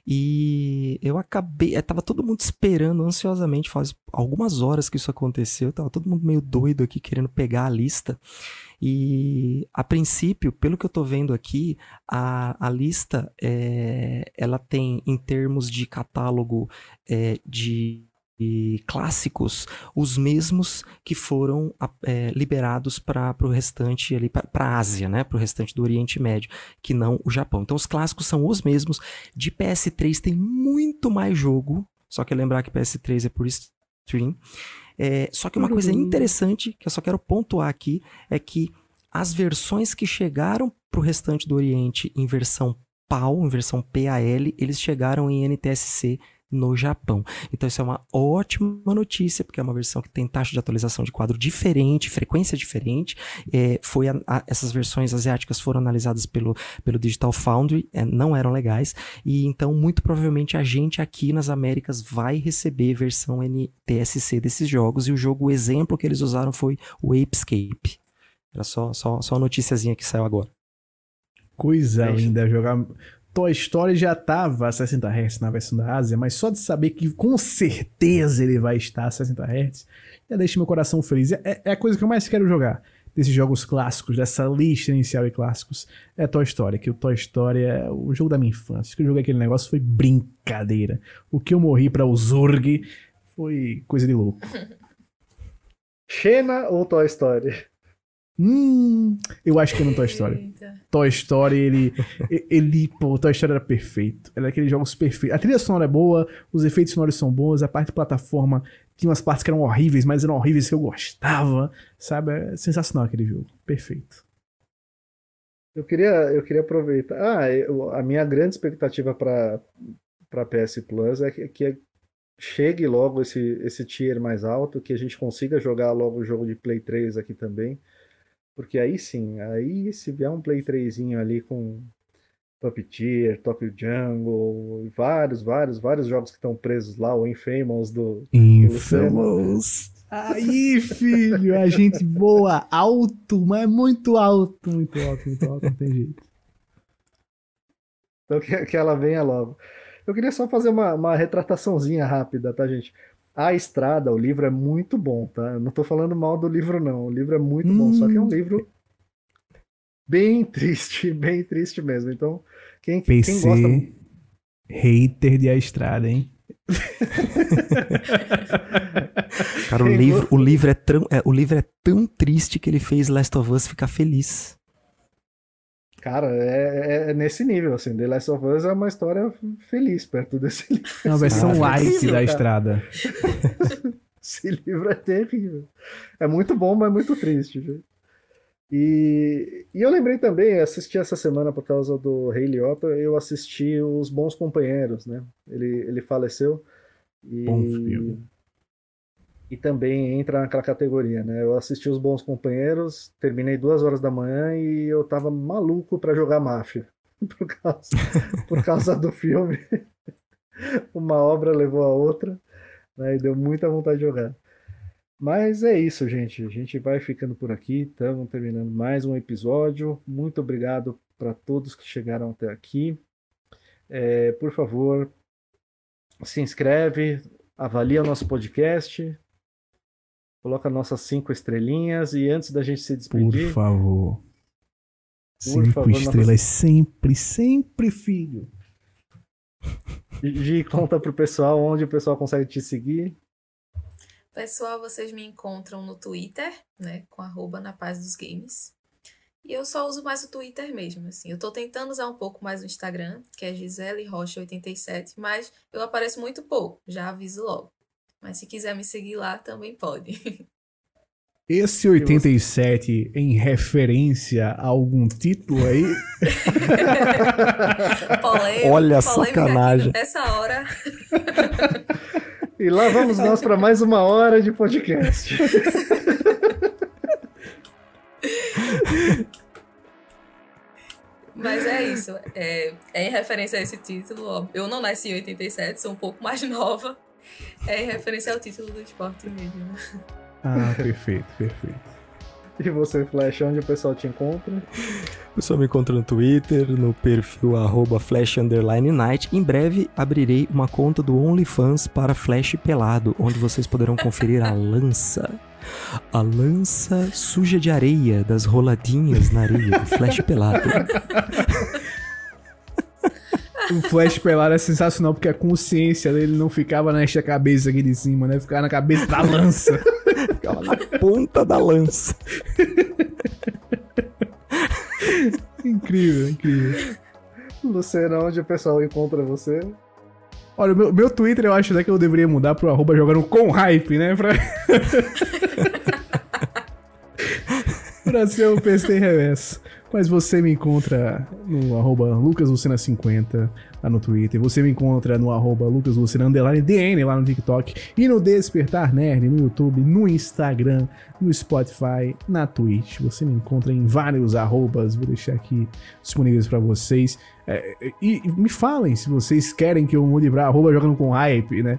E eu acabei. Estava é, todo mundo esperando ansiosamente, faz algumas horas que isso aconteceu. Tava todo mundo meio doido aqui querendo pegar a lista. E a princípio, pelo que eu estou vendo aqui, a, a lista é, ela tem em termos de catálogo é, de clássicos os mesmos que foram é, liberados para o restante ali para a Ásia, né, para o restante do Oriente Médio, que não o Japão. Então os clássicos são os mesmos. De PS3 tem muito mais jogo, só que lembrar que PS3 é por stream. É, só que uma coisa uhum. interessante que eu só quero pontuar aqui é que as versões que chegaram para o restante do Oriente em versão PAL, em versão PAL, eles chegaram em NTSC no Japão. Então isso é uma ótima notícia, porque é uma versão que tem taxa de atualização de quadro diferente, frequência diferente. É, foi a, a, essas versões asiáticas foram analisadas pelo, pelo Digital Foundry, é, não eram legais, e então muito provavelmente a gente aqui nas Américas vai receber versão NTSC desses jogos, e o jogo o exemplo que eles usaram foi o Apescape. Era só, só, só uma noticiazinha que saiu agora. Coisa linda jogar Toy Story já estava a 60 Hz na versão da Ásia, mas só de saber que com certeza ele vai estar a 60 Hz, já deixa meu coração feliz. É, é a coisa que eu mais quero jogar desses jogos clássicos, dessa lista inicial de clássicos, é Toy Story, que o Toy Story é o jogo da minha infância. Que eu joguei aquele negócio foi brincadeira. O que eu morri para o Zurg foi coisa de louco. Xena ou Toy Story? Hum, eu acho que é no Toy Story. Eita. Toy Story, ele. ele pô, Toy Story era perfeito. Era aqueles jogos perfeitos. A trilha sonora é boa, os efeitos sonoros são bons, a parte de plataforma tinha umas partes que eram horríveis, mas eram horríveis que eu gostava. Sabe? É sensacional aquele jogo. Perfeito. Eu queria, eu queria aproveitar. Ah, eu- a minha grande expectativa para para PS Plus é que, que chegue logo esse, esse tier mais alto, que a gente consiga jogar logo o jogo de Play 3 aqui também. Porque aí sim, aí se vier um Play 3 ali com Puppeteer, Tokyo Jungle, e vários, vários, vários jogos que estão presos lá, o Infamous do. Infamous. Aí, filho, a gente voa alto, mas muito alto, muito alto, muito alto, não tem jeito. Então que, que ela venha logo. Eu queria só fazer uma, uma retrataçãozinha rápida, tá, gente? A Estrada, o livro é muito bom, tá? Eu não tô falando mal do livro, não. O livro é muito bom, só que é um Hum. livro bem triste, bem triste mesmo. Então, quem, quem PC, gosta. hater de A Estrada, hein? Cara, o Quem livro, o, livro é tão, é, o livro é tão triste que ele fez Last of Us ficar feliz. Cara, é, é- é nesse nível, assim. The Last of Us é uma história feliz perto desse livro. É uma versão Ah, light da. Estrada. Esse livro é terrível. É muito bom, mas muito triste. gente. E, e eu lembrei também, assisti essa semana por causa do Rei Liotta, eu assisti Os Bons Companheiros, né? Ele, ele faleceu. E, Bom filme. E também entra naquela categoria, né? Eu assisti Os Bons Companheiros, terminei duas horas da manhã e eu tava maluco pra jogar máfia. Por causa, por causa do filme. Uma obra levou a outra, né? E deu muita vontade de jogar. Mas é isso, gente. A gente vai ficando por aqui. Estamos terminando mais um episódio. Muito obrigado para todos que chegaram até aqui. É, por favor, se inscreve, avalia o nosso podcast, coloca nossas cinco estrelinhas e antes da gente se Por despedir, favor. Por Cinco favor, estrelas sempre, sempre, filho. Gi, conta pro pessoal onde o pessoal consegue te seguir. Pessoal, vocês me encontram no Twitter, né, com arroba na paz dos games. E eu só uso mais o Twitter mesmo, assim. Eu tô tentando usar um pouco mais o Instagram, que é Gisele Rocha87, mas eu apareço muito pouco, já aviso logo. Mas se quiser me seguir lá, também pode. Esse 87 em referência a algum título aí? Polêmica, Olha a sacanagem. Nessa hora. E lá vamos nós para mais uma hora de podcast. Mas é isso. É, é em referência a esse título. ó. Eu não nasci em 87, sou um pouco mais nova. É em referência ao título do esporte mesmo. Ah, perfeito, perfeito. E você, Flash, onde o pessoal te encontra? O pessoal me encontra no Twitter, no perfil arroba Flash Underline Night. Em breve abrirei uma conta do OnlyFans para Flash Pelado, onde vocês poderão conferir a lança. A lança suja de areia das roladinhas na areia do Flash Pelado. O Flash pelado é sensacional porque a consciência dele não ficava nesta cabeça aqui de cima, né? Ficava na cabeça da lança. Ficava na ponta da lança. incrível, incrível. Luciano, onde o pessoal encontra você? Olha, o meu, meu Twitter eu acho até que eu deveria mudar pro arroba jogando com hype, né? Pra, pra ser o PC reverso. Mas você me encontra no arroba lucaslucena50 lá no Twitter. Você me encontra no arroba lucaslucena underline DN lá no TikTok. E no Despertar Nerd no YouTube, no Instagram, no Spotify, na Twitch. Você me encontra em vários arrobas. Vou deixar aqui disponíveis pra vocês. É, e me falem se vocês querem que eu mude pra arroba jogando com hype, né?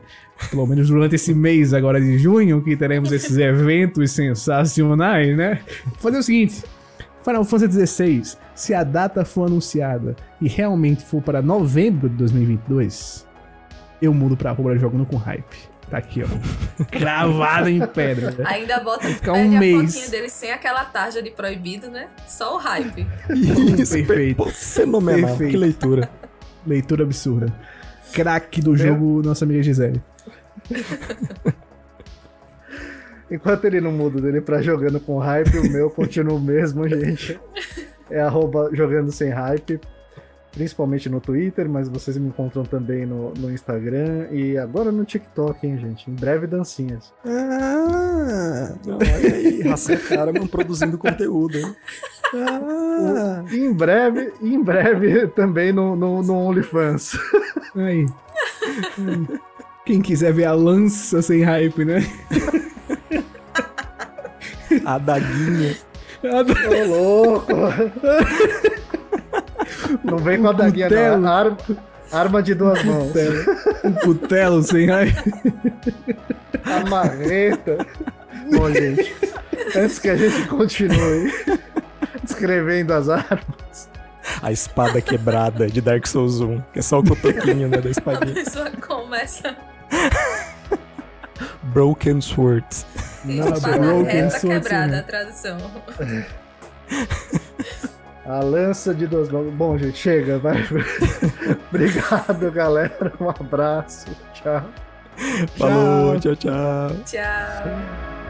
Pelo menos durante esse mês agora de junho, que teremos esses eventos sensacionais, né? Vou fazer o seguinte. Final Fantasy XVI, se a data for anunciada e realmente for para novembro de 2022, eu mudo pra arroba jogando com hype. Tá aqui, ó. Cravado em pedra. né? Ainda bota um a mês. fotinha dele sem aquela tarja de proibido, né? Só o hype. Isso, Perfeito. pô, Fenomenal. Perfeito. Que leitura. Leitura absurda. Craque do jogo, nossa amiga Gisele. Enquanto ele não muda dele pra jogando com hype, o meu continua o mesmo, gente. É arroba jogando sem hype, principalmente no Twitter, mas vocês me encontram também no, no Instagram e agora no TikTok, hein, gente? Em breve dancinhas. Ah, Não, olha aí, Raça Karaman produzindo conteúdo, hein? Ah, Em breve, em breve também no, no, no OnlyFans. aí. Quem quiser ver a lança sem hype, né? A daguinha. Ô, louco! Não vem com a daguinha, não. Arma, arma de duas mãos. Um cutelo sem. A marreta. Bom, gente, antes que a gente continue descrevendo as armas, A espada quebrada de Dark Souls 1. Que é só o cotoquinho, né, da A espadinha. pessoa começa Broken Sword. Nada espada broken reta sword, quebrada, sim. a tradução. a lança de duas mãos. Bom, gente, chega, vai. Obrigado, galera. Um abraço. Tchau. Falou, tchau, tchau. Tchau.